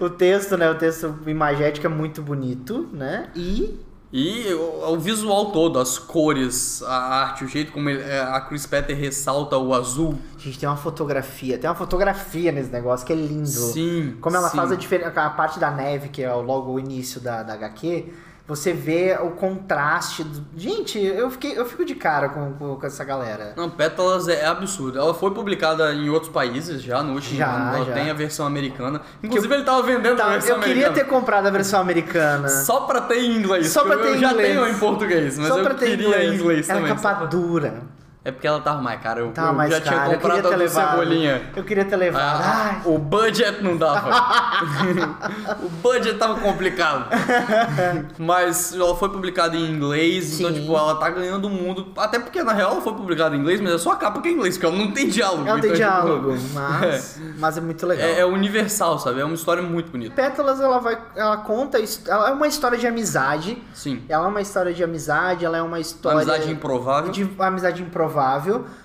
O texto, né? O texto imagético é muito bonito, né? E E o, o visual todo, as cores, a arte, o jeito como ele- é, a Chris Petter ressalta o azul. a gente tem uma fotografia, tem uma fotografia nesse negócio que é lindo. Sim, Como ela sim. faz a diferença, a parte da neve, que é logo o início da, da HQ, você vê o contraste. Do... Gente, eu, fiquei, eu fico de cara com, com, com essa galera. Não, Pétalas é, absurdo. Ela foi publicada em outros países já no último Já, ano. Ela já. tem a versão americana. Inclusive, ele tava vendendo a Tá, versão eu queria americana. ter comprado a versão americana. Só pra ter em inglês. Só pra eu, ter eu em já inglês. tenho em português, mas Só eu pra ter queria em inglês Era também. capa dura. É porque ela tava mais cara. Eu, Tava eu mais já cara. tinha comprado a. Cebolinha. Eu queria ter levado. Ah, o budget não dava. o budget tava complicado. Mas ela foi publicada em inglês, então, Sim. tipo, ela tá ganhando o mundo. Até porque, na real, ela foi publicada em inglês, mas é só a capa que é em inglês, porque ela não tem diálogo. não tem então, tipo, diálogo, mas, mas é muito legal. É, é universal, sabe? É uma história muito bonita. Pétalas, ela vai. Ela conta. Ela é uma história de amizade. Sim. Ela é uma história de amizade, ela é uma história. Amizade improvável. De amizade improvável.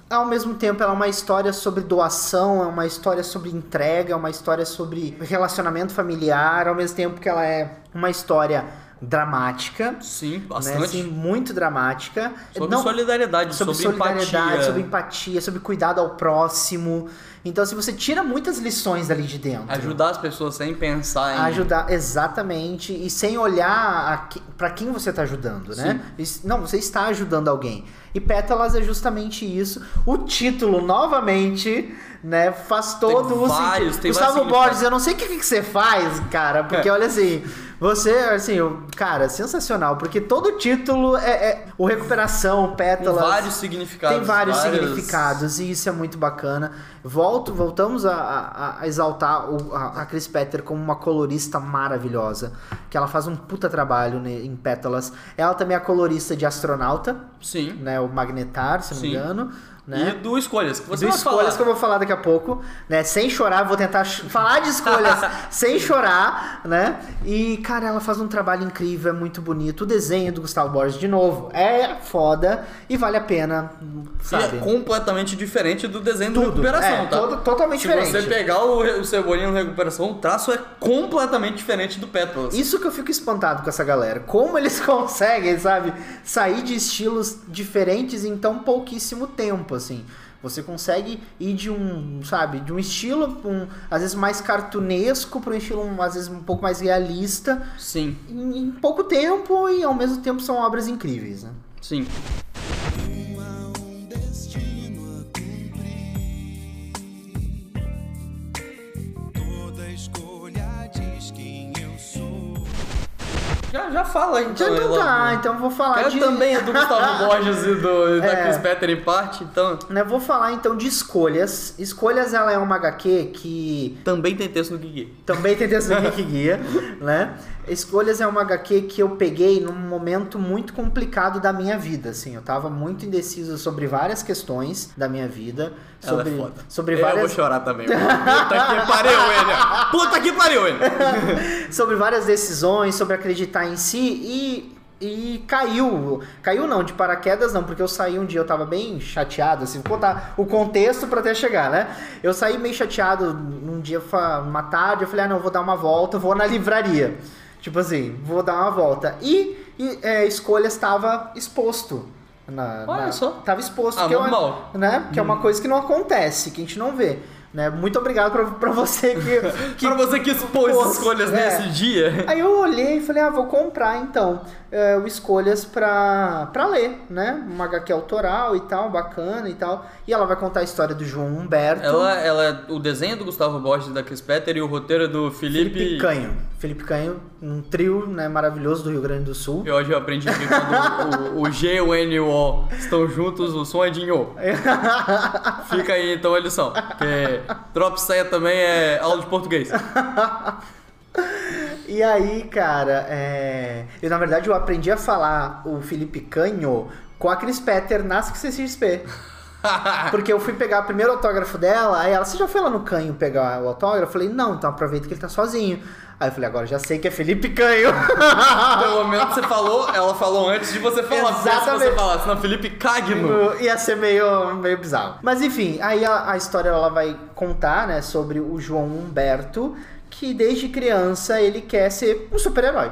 Ao mesmo tempo, ela é uma história sobre doação, é uma história sobre entrega, é uma história sobre relacionamento familiar, ao mesmo tempo que ela é uma história dramática. Sim, Né, bastante. assim, muito dramática. Sobre Não- solidariedade, sobre, sobre, solidariedade, empatia. sobre empatia, sobre cuidado ao próximo. Então, se você tira muitas lições dali de dentro. Ajudar as pessoas sem pensar em. Ajudar, exatamente, e sem olhar para quem você tá ajudando, né? Isso- Não, você está ajudando alguém. E Pétalas é justamente isso. O título, novamente, né, faz todo o vários, sentido. tem Gustavo vários Borges, eu não sei o que, que você faz, cara, porque É. olha assim, você, assim, cara, sensacional, porque todo título é, é o recuperação, Pétalas. vários significados. Tem vários várias- significados e isso é muito bacana. Volto, voltamos a, a- a exaltar o- a, a Chris Petter como uma colorista maravilhosa, que ela faz um puta trabalho em Pétalas. Ela também é colorista de Astronauta, Sim. né, o Magnetar, se não me Sim. engano, né? E do Escolhas, que você do vai escolhas falar. que eu vou falar daqui a pouco, né? Sem chorar, vou tentar falar de escolhas sem chorar, né? E, cara, ela faz um trabalho incrível, é muito bonito. O desenho do Gustavo Borges, de novo, é foda e vale a pena, E sabe? é completamente diferente do desenho do Tudo, Recuperação, é, tá? todo- totalmente Se diferente. você pegar o, o Cebolinha no Recuperação, o traço é completamente diferente do Pétalas. Isso que eu fico espantado com essa galera. Como eles conseguem, sabe, sair de estilos diferentes em tão pouquíssimo tempo, assim. Você consegue ir de um, sabe, de um estilo, um, às vezes mais cartunesco, para um estilo, às vezes, um pouco mais realista, Sim, em, em pouco tempo e ao mesmo tempo são obras incríveis, né? sim. Toda Já, já fala então. Então, tá, então eu vou falar Cara, de... também é do Gustavo Borges e do, da É. Chris Petter em parte, então. né, vou falar então de Escolhas. Escolhas ela é uma HQ que Também tem texto no Gigi. também tem texto Geek Guia, né? Escolhas é uma HQ que eu peguei num momento muito complicado da minha vida, assim. Eu tava muito indeciso sobre várias questões da minha vida, Ela sobre é foda. sobre Eu várias vou chorar também. Puta que pariu, William! Puta que pariu, William! sobre várias decisões, sobre acreditar em si e e caiu, caiu não, de paraquedas não, porque eu saí um dia, eu tava bem chateado, assim, vou contar o contexto pra até chegar, né? Eu saí meio chateado num dia, uma tarde, eu falei, ah não, vou dar uma volta, vou na livraria. Tipo assim, vou dar uma volta. E, e é, Escolhas estava exposto. Na, Olha na- só. Tava exposto. Ah, que é uma- né? Que é uma coisa que não acontece, que a gente não vê. Né? Muito obrigado pra, pra você que, que pra você que expôs Pô, escolhas é. nesse dia. Aí eu olhei e falei, ah, vou comprar então é, o Escolhas pra, pra ler, né? Uma HQ autoral e tal, bacana e tal. E ela vai contar a história do João Humberto. Ela, ela, o desenho do Gustavo Borges da Chris Petter e o roteiro é do Felipe. Felipe Canho. Felipe Canho, um trio né, maravilhoso do Rio Grande do Sul. E hoje eu aprendi que quando o, o G e o N e o O estão juntos, o som é de Nho. Fica aí então a lição. Porque Drop Saia também é aula de português. E aí, cara, é... eu na verdade eu aprendi a falar o Felipe Canho com a Chris Petter na CCXP. Porque eu fui pegar o primeiro autógrafo dela, aí ela, você já foi lá no Canho pegar o autógrafo? Eu falei, não, então aproveita que ele tá sozinho. Aí eu falei, agora já sei que é Felipe Canho. Pelo menos você falou, ela falou antes de você falar. porque Se você Exatamente. falasse, não, Felipe Cagno. Ia ser meio, meio bizarro. Mas enfim, aí a, a história ela vai contar, né, sobre o João Humberto, que desde criança ele quer ser um super-herói.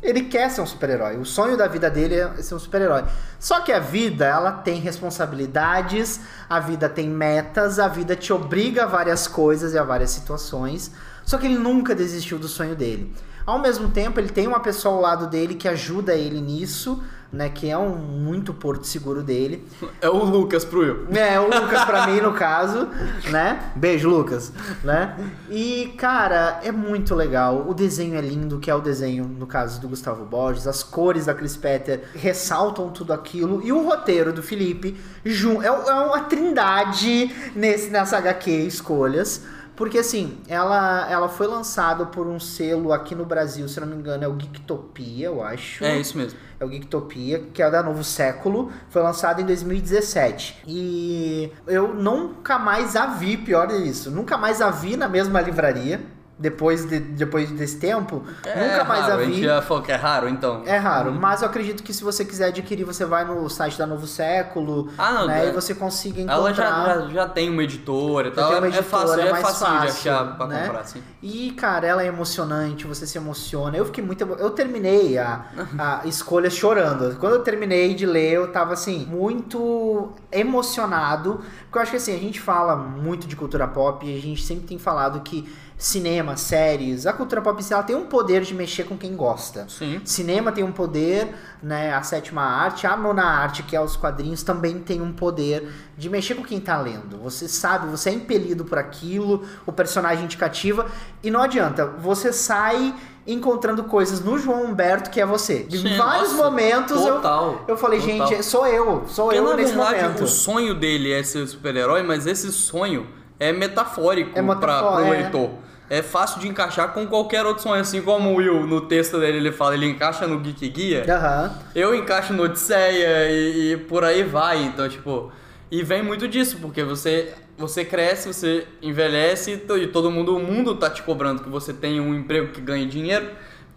Ele quer ser um super-herói. O sonho da vida dele é ser um super-herói. Só que a vida, ela tem responsabilidades, a vida tem metas, a vida te obriga a várias coisas e a várias situações. Só que ele nunca desistiu do sonho dele. Ao mesmo tempo, ele tem uma pessoa ao lado dele que ajuda ele nisso, né? Que é um muito porto seguro dele. É o Lucas pro Will. É, o Lucas pra mim, no caso, né? Beijo, Lucas, né? E, cara, é muito legal. O desenho é lindo, que é o desenho, no caso do Gustavo Borges. As cores da Chris Petter ressaltam tudo aquilo. E o roteiro do Felipe jun- é, é uma trindade nesse, nessa HQ Escolhas. Porque, assim, ela, ela foi lançada por um selo aqui no Brasil, se não me engano, é o Geektopia, eu acho. É isso mesmo. É o Geektopia, que é da Novo Século. Foi lançado em 2017. E eu nunca mais a vi, pior é isso. Nunca mais a vi na mesma livraria. Depois, de, depois desse tempo. É nunca mais raro, a A gente vi. já falou que é raro, então. É raro, mas eu acredito que se você quiser adquirir, você vai no site da Novo Século, Ah, não, né? é. E você consiga encontrar. Ela já, já, já tem uma editora e tal. é- é editora, fácil, é é mais fácil, de fácil, achar pra né? comprar, assim. E, cara, ela é emocionante, você se emociona. Eu fiquei muito. Eu terminei a, a escolha chorando. Quando eu terminei de ler, eu tava assim, muito emocionado. Porque eu acho que assim, a gente fala muito de cultura pop e a gente sempre tem falado que cinema, séries, a cultura pop ela tem um poder de mexer com quem gosta. Sim. Cinema tem um poder, né? A sétima arte, a nona arte, que é os quadrinhos, também tem um poder de mexer com quem tá lendo. Você sabe, você é impelido por aquilo, o personagem te cativa, e não adianta, você sai encontrando coisas no João Humberto que é você. De Sim, vários nossa, momentos eu, total, eu falei, total. gente, sou eu, sou Porque eu na nesse verdade momento. o sonho dele é ser super-herói, mas esse sonho é metafórico É para metafó- pro é. leitor. É fácil de encaixar com qualquer outro sonho, assim como o Will no texto dele ele fala, ele encaixa no Geek Guia. Aham. Eu encaixo no Odisseia e, e por aí vai, então tipo, e vem muito disso, porque você você cresce, você envelhece e e todo mundo, o mundo tá te cobrando que você tenha um emprego que ganhe dinheiro.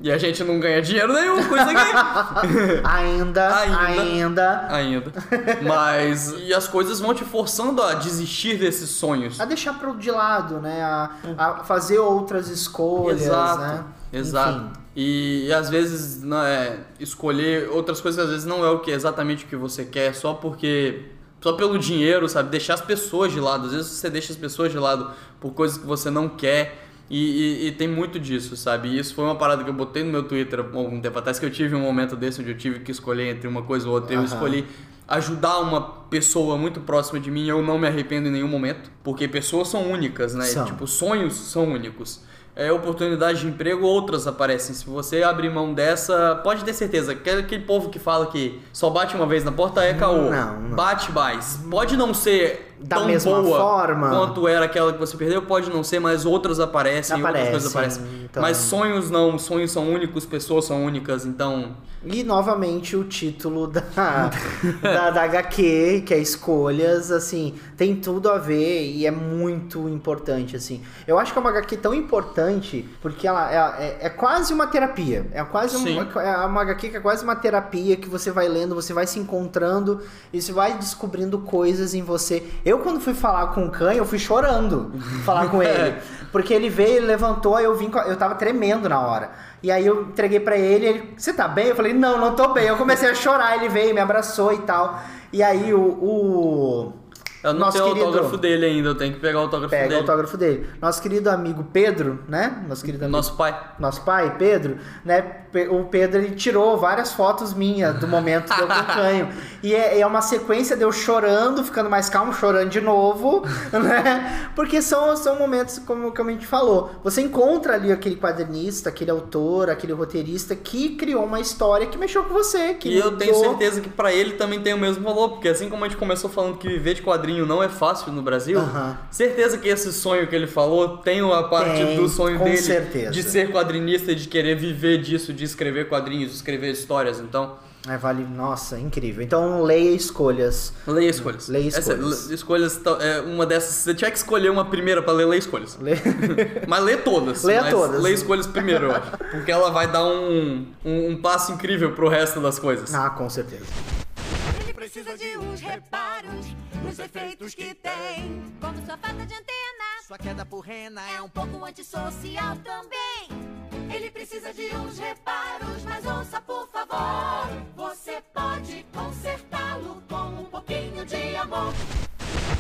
E a gente não ganha dinheiro nenhum com isso aqui. Ainda, Ainda. ainda. Ainda. Mas. E as coisas vão te forçando a desistir desses sonhos. A deixar pro de lado, né? A, a fazer outras escolhas, Exato. né? Exato. Enfim. E, e às vezes não é, escolher outras coisas, às vezes não é o que exatamente o que você quer, só porque. Só pelo dinheiro, sabe? Deixar as pessoas de lado. Às vezes você deixa as pessoas de lado por coisas que você não quer. E, e- e tem muito disso, sabe? E isso foi uma parada que eu botei no meu Twitter há algum tempo atrás, que eu tive um momento desse onde eu tive que escolher entre uma coisa ou outra. Eu Aham. escolhi ajudar uma pessoa muito próxima de mim, eu não me arrependo em nenhum momento, porque pessoas são únicas, né? São. Tipo, sonhos são únicos. é, oportunidade de emprego, outras aparecem. Se você abrir mão dessa, pode ter certeza. que Aquele povo que fala que só bate uma vez na porta é caô. Não, não. Bate mais. Pode não ser Da tão mesma boa forma. quanto era aquela que você perdeu, pode não ser, mas outras aparecem, Aparecem, outras coisas aparecem. então- Mas sonhos não, sonhos são únicos, pessoas são únicas, então E novamente o título da, da, da HQ, que é Escolhas, assim, tem tudo a ver e é muito importante, assim. Eu acho que é uma HQ tão importante porque ela é, é, é quase uma terapia. É quase Sim. uma, é uma HQ que é quase uma terapia que você vai lendo, você vai se encontrando e você vai descobrindo coisas em você. Eu, quando fui falar com o Khan, eu fui chorando falar com ele. Porque ele veio, ele levantou, aí eu vim, eu tava tremendo na hora. E aí eu entreguei pra ele, ele, você tá bem? Eu falei, não, não tô bem. Eu comecei a chorar, ele veio, me abraçou e tal. E aí o. o eu não nosso tenho o querido, autógrafo dele ainda, eu tenho que pegar o autógrafo Pega o dele. autógrafo dele. Nosso querido amigo Pedro, né? Nosso querido amigo Nosso pai. nosso pai, Pedro, né? O Pedro ele tirou várias fotos minhas do momento do canho. E é, é uma sequência de eu chorando, ficando mais calmo, chorando de novo, né? Porque são, são momentos, como, como a gente falou. Você encontra ali aquele quadrinista, aquele autor, aquele roteirista que criou uma história que mexeu com você. Que E eu tenho mudou. certeza que pra ele também tem o mesmo valor, porque assim como a gente começou falando que viver de quadrinho não é fácil no Brasil, certeza que esse sonho que ele falou tem uma parte Tem, do sonho dele certeza. de ser quadrinista, de querer viver disso, de escrever quadrinhos, de escrever histórias. Então, É, vale, nossa, incrível. Então leia escolhas. leia escolhas. Leia Essa- escolhas. le- escolhas é uma dessas. Você tiver que escolher uma primeira pra ler, leia escolhas. Lê- Mas lê todas. Leia todas. Lê escolhas primeiro, eu acho. Porque ela vai dar um, um, um passo incrível pro resto das coisas. ah, com certeza. Ele precisa de uns reparos nos efeitos que tem. Como sua falta de antena Sua queda por rena é um pouco antissocial também. Ele precisa de uns reparos, mas ouça por favor. Você pode consertá-lo com um pouquinho de amor.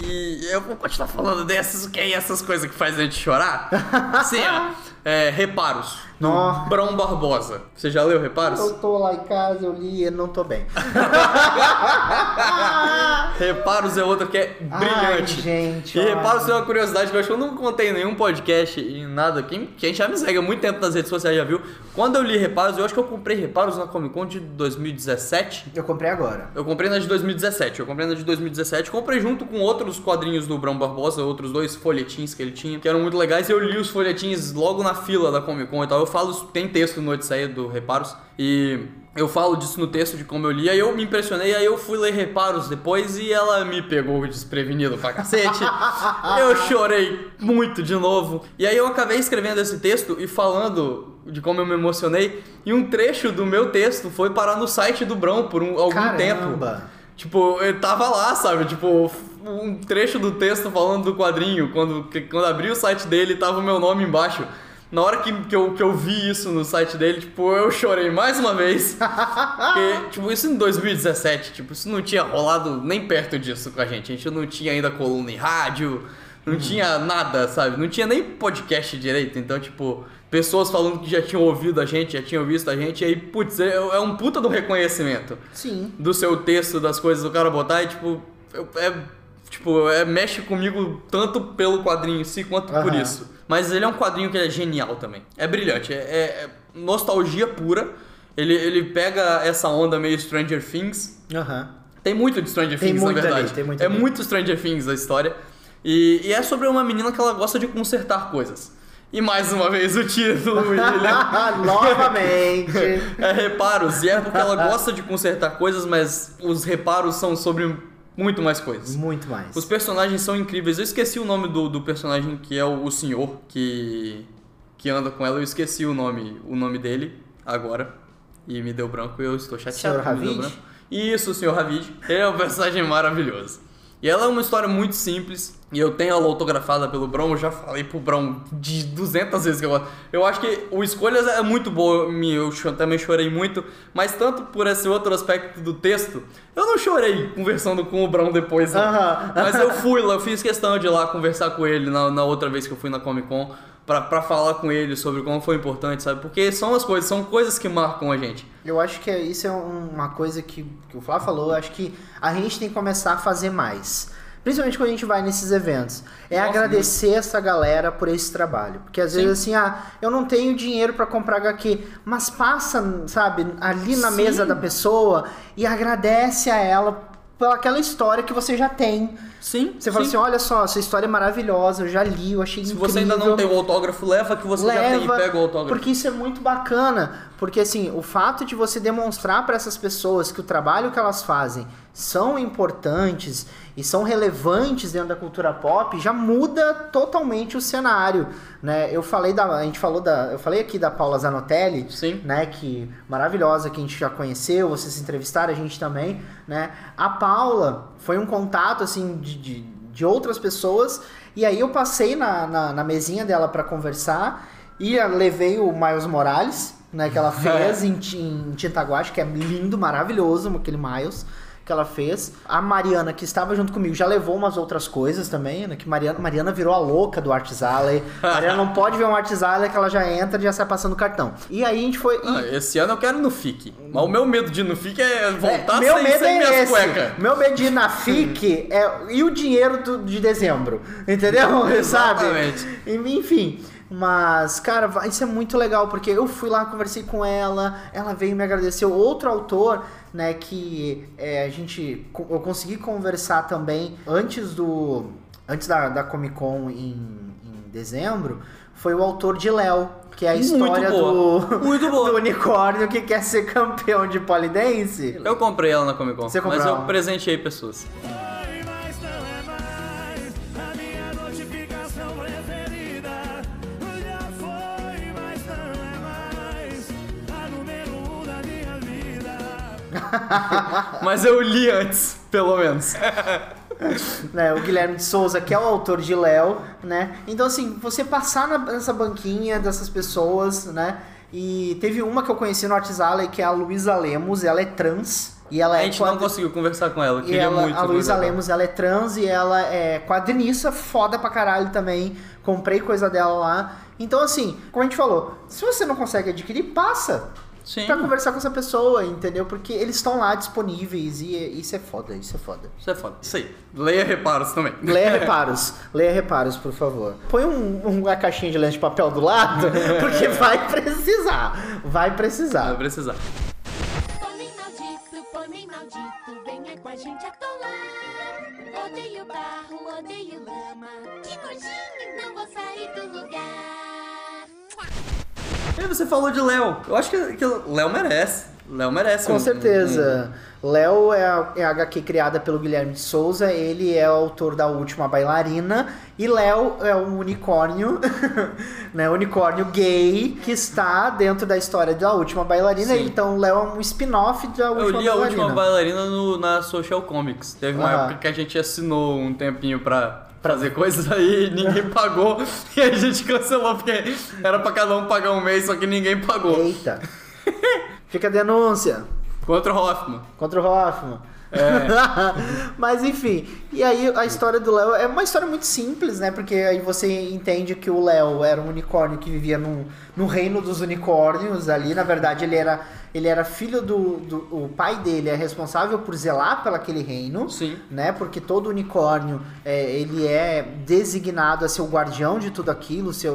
E eu vou continuar falando dessas, que é essas coisas que fazem a gente chorar. Sim, ó. É, reparos. Nó. Brão Barbosa. Você já leu Reparos? Eu tô lá em casa, eu li e não tô bem. Reparos é outra que é brilhante. Ai, gente, E olha. Reparos é uma curiosidade que eu acho que eu não contei em nenhum podcast e nada. Quem, quem já me segue há muito tempo nas redes sociais já viu. Quando eu li Reparos, eu acho que eu comprei Reparos na Comic Con de 2017. Eu comprei agora. Eu comprei na de 2017. Eu comprei na de 2017. Comprei junto com outros quadrinhos do Brão Barbosa, outros dois folhetins que ele tinha, que eram muito legais. E eu li os folhetins logo na fila da Comic Con e tal. Eu falo, tem texto no Odisseia do Reparos. E eu falo disso no texto de como eu li. Aí eu me impressionei, aí eu fui ler Reparos depois e ela me pegou desprevenido pra cacete. eu chorei muito de novo. E aí eu acabei escrevendo esse texto e falando de como eu me emocionei. E um trecho do meu texto foi parar no site do Brão por um, algum tempo. Caramba. Tipo, eu tava lá, sabe? Tipo, um trecho do texto falando do quadrinho. Quando, quando abri o site dele, tava o meu nome embaixo. Na hora que, que, eu, que eu vi isso no site dele, tipo, eu chorei mais uma vez. Porque, tipo, isso em 2017, tipo, isso não tinha rolado nem perto disso com a gente. A gente não tinha ainda coluna em rádio, não tinha nada, sabe? Não tinha nem podcast direito. Então, tipo, pessoas falando que já tinham ouvido a gente, já tinham visto a gente. E aí, putz, é, é um puta do reconhecimento Sim. do seu texto, das coisas do cara botar, e tipo, é, tipo, é, mexe comigo tanto pelo quadrinho em si quanto por Aham. isso. Mas ele é um quadrinho que é genial também. É brilhante, é, é- é nostalgia pura. Ele, ele pega essa onda meio Stranger Things. Aham. Tem muito de Stranger Tem Things, na ali, verdade. tem muito é ali. muito Stranger Things a história. E, e é sobre uma menina que ela gosta de consertar coisas. E mais uma vez o título, William. Novamente. É reparos, e é porque ela gosta de consertar coisas, mas os reparos são sobre muito mais coisas. Muito mais. Os personagens são incríveis. Eu esqueci o nome do, do personagem que é o, o senhor que, que anda com ela. Eu esqueci o nome, o nome dele agora. E me deu branco e eu estou chateado. Senhor Ravid? Isso, o senhor Ravid. Ele é um personagem maravilhoso. E ela é uma história muito simples. E eu tenho ela autografada pelo Brão. Eu já falei pro Brão de 200 vezes que eu gosto. Eu acho que o Escolhas é muito boa. me- Eu também chorei muito. Mas tanto por esse outro aspecto do texto, eu não chorei conversando com o Brão depois. não. Aham. Mas eu fui lá, eu fiz questão de ir lá conversar com ele na, na outra vez que eu fui na Comic Con. Pra, pra falar com ele sobre como foi importante, sabe? Porque são as coisas, são coisas que marcam a gente. Eu acho que isso é um- uma coisa que, que o Flávio falou. Acho que a gente tem que começar a fazer mais. Principalmente quando a gente vai nesses eventos. É Nossa, agradecer essa galera por esse trabalho. Porque às vezes assim, ah, eu não tenho dinheiro pra comprar HQ, mas passa, sabe, ali na Sim. mesa da pessoa e agradece a ela pela aquela história que você já tem. Sim. Você fala sim. assim, olha só, essa história é maravilhosa, eu já li, eu achei Se incrível. você ainda não tem o autógrafo, leva que você já tem e pega o autógrafo. Porque isso é muito bacana. Porque assim, o fato de você demonstrar para essas pessoas que o trabalho que elas fazem são importantes e são relevantes dentro da cultura pop já muda totalmente o cenário, né? Eu falei da a gente falou da eu falei aqui da Paula Zanotelli, Sim. né, que maravilhosa que a gente já conheceu, vocês entrevistaram a gente também, né? A Paula foi um contato assim de, de, de outras pessoas e aí eu passei na, na, na mesinha dela para conversar e levei o Miles Morales, né, que ela fez em, em tinta guache, que é lindo, maravilhoso, aquele Miles que ela fez. A Mariana, que estava junto comigo, já levou umas outras coisas também, né? Que Mariana, Mariana virou a louca do Alley. Mariana não pode ver um Alley que ela já entra e já sai passando cartão. E aí a gente foi... e- Ah, esse ano eu quero no FIC. Mas o meu medo de ir no FIC é voltar meu sem, medo sem é minhas esse. cuecas. Meu medo de ir na FIC é e o dinheiro do- de dezembro. Entendeu? Sabe? Exatamente. Enfim. Mas, cara, isso é muito legal, porque eu fui lá, conversei com ela, ela veio me agradeceu. Outro autor, né, que é, a gente. Eu consegui conversar também antes do. Antes da, da Comic Con em, em dezembro, foi o autor de Léo, que é a história do, do unicórnio que quer ser campeão de polidense. Eu comprei ela na Comic Con, Você comprou mas eu ela? presenteei pessoas. Mas eu li antes, pelo menos. né, o Guilherme de Souza, que é o autor de Léo, né? Então, assim, você passar na- nessa banquinha dessas pessoas, né? E teve uma que eu conheci no Alley, que é a Luísa Lemos, ela é trans. E ela A é gente não quadri- conseguiu conversar com ela, queria ela, muito a Luísa. Lemos, ela é trans e ela é quadrinista, foda pra caralho também. Comprei coisa dela lá. Então, assim, como a gente falou, se você não consegue adquirir, passa Sim, pra conversar com essa pessoa, entendeu? Porque eles estão lá disponíveis e isso é foda, isso é foda. isso é foda. Isso aí. Leia reparos também. Leia reparos, leia reparos, por favor. Põe um, uma caixinha de lenço de papel do lado, porque vai precisar. Vai precisar. Vai precisar. Pônei maldito, pônei maldito, venha com a gente atolar. Odeio barro, odeio lama. Que nojinho, não vou sair do lugar. E você falou de Léo. Eu acho que, que Léo merece. Léo merece. Com um- certeza. Léo é a, é a HQ criada pelo Guilherme de Souza, ele é o autor da Última Bailarina, e Léo é um unicórnio, né, unicórnio gay, que está dentro da história da Última Bailarina, Sim. então Léo é um spin-off da Eu Última li a Bailarina. última bailarina no- na Social Comics. Teve uma época que a gente assinou um tempinho pra fazer coisas aí ninguém pagou. E a gente cancelou porque era pra cada um pagar um mês, só que ninguém pagou. Eita. Fica a denúncia. Contra o Hoffman. Contra o Hoffman. Mas enfim, e aí a história do Léo é uma história muito simples, né? Porque aí você entende que o Léo era um unicórnio que vivia no, no reino dos unicórnios ali. Na verdade, ele era, ele era filho do, do. O pai dele é responsável por zelar pelo aquele reino. Sim. Né? Porque todo unicórnio é, ele é designado a ser o guardião de tudo aquilo, ser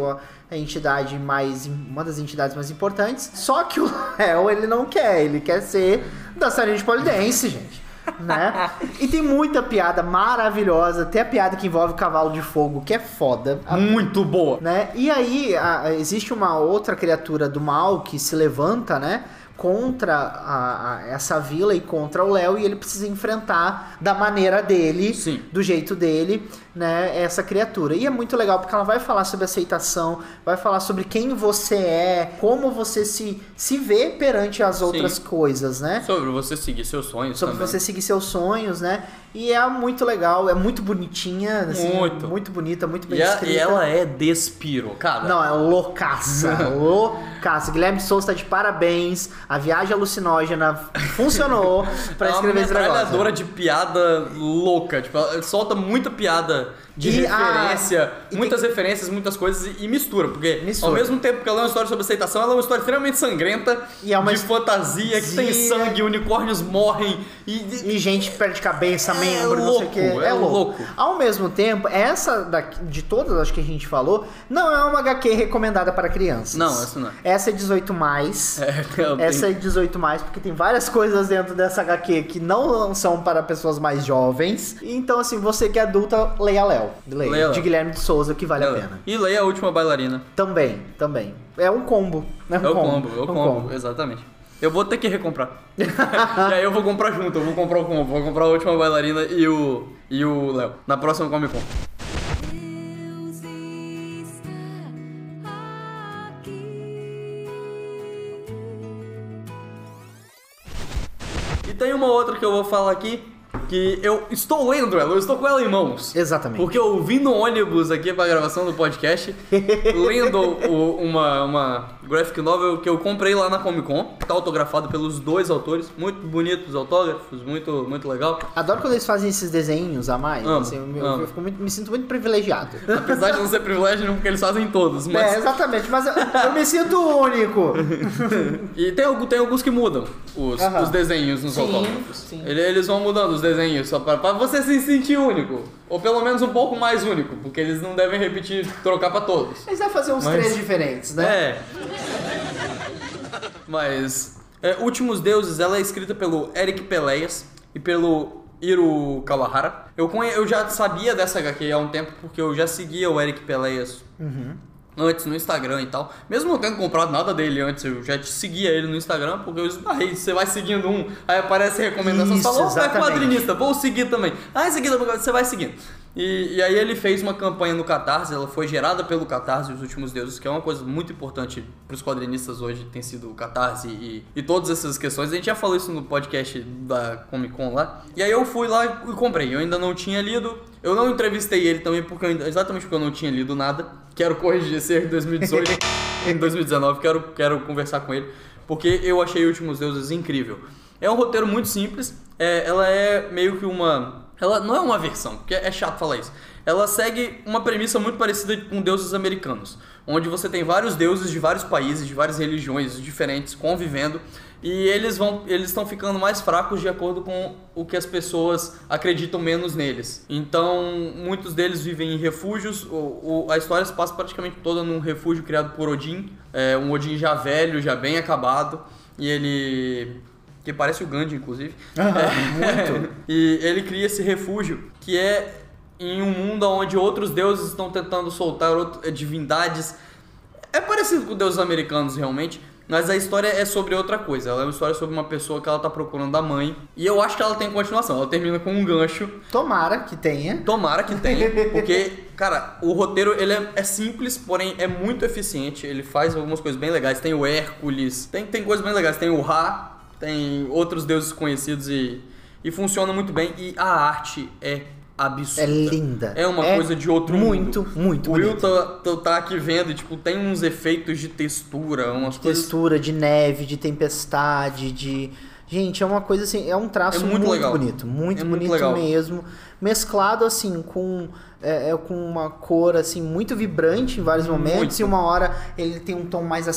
a, entidade mais. uma das entidades mais importantes. Só que o Léo, ele não quer, ele quer ser da Sargento Polidense, gente. Né? E tem muita piada maravilhosa, até a piada que envolve o cavalo de fogo, que é foda. Muito boa. né? E aí a- existe uma outra criatura do mal que se levanta, né? Contra a- a- essa vila e contra o Léo, e ele precisa enfrentar da maneira dele, Sim. do jeito dele, né? Essa criatura. E é muito legal porque ela vai falar sobre aceitação, vai falar sobre quem você é, como você se, se vê perante as outras coisas, né? Sobre você seguir seus sonhos sobre também. você seguir seus sonhos, né? E é muito legal, é muito bonitinha, assim, Muito. muito bonita, muito bem E, a- escrita. e ela é despirocada. Não, é loucaça, loucaça. Guilherme Souza tá de parabéns. A viagem alucinógena funcionou pra é uma escrever esse negócio. metralhadora de piada louca. Tipo, ela solta muita piada de E a- referência, e muitas referências, muitas coisas e, e mistura, porque Mistura. ao mesmo tempo que ela é uma história sobre aceitação, ela é uma história extremamente sangrenta, E é uma de fantasia, que tem sangue, unicórnios morrem e, e- E gente perde cabeça, É membro, não sei o louco, que. é louco. Ao mesmo tempo, essa daqui, de todas as que a gente falou, não é uma HQ recomendada para crianças. Não, essa não é. Essa é 18 mais. É, tem- Essa é 18 mais, porque tem várias coisas dentro dessa HQ que não são para pessoas mais jovens. Então, assim, você que é adulta, leia Léo. Leia. Leia Léo. De Guilherme de Souza, que vale a pena. E leia a última bailarina. Também, também. É um combo. né? Um É o combo, é o um combo, exatamente. Eu vou ter que recomprar. e aí eu vou comprar junto, eu vou comprar o combo, vou comprar a última bailarina e o e o Léo. Na próxima Comic Con. E tem uma outra que eu vou falar aqui, que eu estou lendo ela, eu estou com ela em mãos. Exatamente. Porque eu vim no ônibus aqui pra gravação do podcast, lendo o- uma, uma graphic novel que eu comprei lá na Comic Con, tá autografado pelos dois autores, muito bonitos autógrafos, muito, muito legal. Adoro quando eles fazem esses desenhos a mais. Amo, assim, eu, eu muito- me sinto muito privilegiado. Apesar de não ser privilégio, porque eles fazem todos, mas... É, exatamente, mas eu, eu me sinto único. E tem, tem alguns que mudam os, Aham. os desenhos nos Sim, autógrafos. sim. Ele- Eles vão mudando os desenhos só pra, pra você se sentir único. Ou pelo menos um pouco mais único, porque eles não devem repetir, trocar pra todos. Eles devem fazer uns Mas- três diferentes, né? É. Mas. é, Últimos Deuses, ela é escrita pelo Eric Peleias e pelo Hiro Kawahara. Eu, conhe... eu já sabia dessa HQ há um tempo porque eu já seguia o Eric Peleias antes no Instagram e tal. Mesmo não tendo comprado nada dele antes, eu já te seguia ele no Instagram porque eu esbarrei. Você vai seguindo um, aí aparece recomendação, você Isso, fala, opa, é quadrinista, vou seguir também. Ah, esse aqui você vai seguindo. E, e aí ele fez uma campanha no Catarse, ela foi gerada pelo Catarse, Os Últimos Deuses, que é uma coisa muito importante para os quadrinistas hoje, tem sido o Catarse e, e todas essas questões. A gente já falou isso no podcast da Comic Con lá. E aí eu fui lá e comprei. Eu ainda não tinha lido, eu não entrevistei ele também, porque eu exatamente porque eu não tinha lido nada. Quero corrigir esse erro em 2018, em 2019, quero, quero conversar com ele, porque eu achei Últimos Deuses incrível. É um roteiro muito simples, é, ela é meio que uma. Ela não é uma versão, porque é chato falar isso. Ela segue uma premissa muito parecida com deuses americanos, onde você tem vários deuses de vários países, de várias religiões diferentes convivendo, e eles vão, eles estão ficando mais fracos de acordo com o que as pessoas acreditam menos neles. Então, muitos deles vivem em refúgios. O, o- a história se passa praticamente toda num refúgio criado por Odin, é, um Odin já velho, já bem acabado, e ele que parece o Gandhi, inclusive. muito. e ele cria esse refúgio que é em um mundo onde outros deuses estão tentando soltar outro- eh, divindades. É parecido com deuses americanos, realmente. Mas a história é sobre outra coisa. Ela é uma história sobre uma pessoa que ela tá procurando a mãe. E eu acho que ela tem continuação. Ela termina com um gancho. Tomara que tenha. Tomara que tenha, porque, cara, o roteiro ele é, é simples, porém é muito eficiente. Ele faz algumas coisas bem legais. Tem o Hércules, tem, tem coisas bem legais. Tem o Ra, tem outros deuses conhecidos e, e funciona muito bem. E a arte é absurda. É linda. É uma coisa de outro muito, mundo. muito O Will tá, tá- tá aqui vendo e, tipo, tem uns efeitos de textura, umas coisas... Textura de neve, de tempestade, de. Gente, é uma coisa assim, é um traço É muito muito, bonito, muito É muito bonito legal. mesmo. Mesclado assim com é, é, com uma cor assim muito vibrante em vários momentos Muito. e uma hora ele tem um tom mais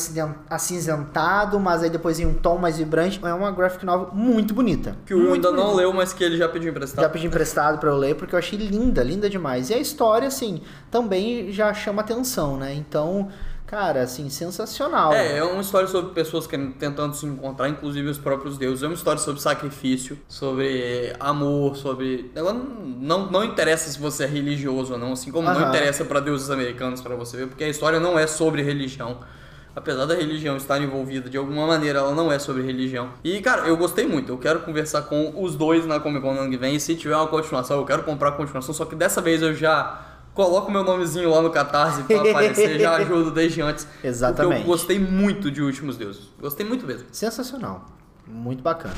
acinzentado, mas aí depois tem um tom mais vibrante. É uma graphic novel muito bonita. Que o ainda não leu, mas que ele já pediu emprestado. Já pedi emprestado pra eu ler porque eu achei linda, linda demais. E a história, assim, também já chama atenção, né? Então, cara, assim, sensacional. É, é uma história sobre pessoas que tentando se encontrar, inclusive os próprios deuses. É uma história sobre sacrifício, sobre amor, sobre. Ela não, não, interessa se você é religioso ou não, assim como não interessa pra deuses americanos pra você ver, porque a história não é sobre religião. Apesar da religião estar envolvida de alguma maneira, ela não é sobre religião. E, cara, eu gostei muito. Eu quero conversar com os dois na Comic Con no ano que vem. E se tiver uma continuação, eu quero comprar a continuação. Só que dessa vez eu já coloco meu nomezinho lá no Catarse pra aparecer. já ajudo desde antes. Porque Exatamente. eu gostei muito de Últimos Deuses. Gostei muito mesmo. Sensacional. Muito bacana.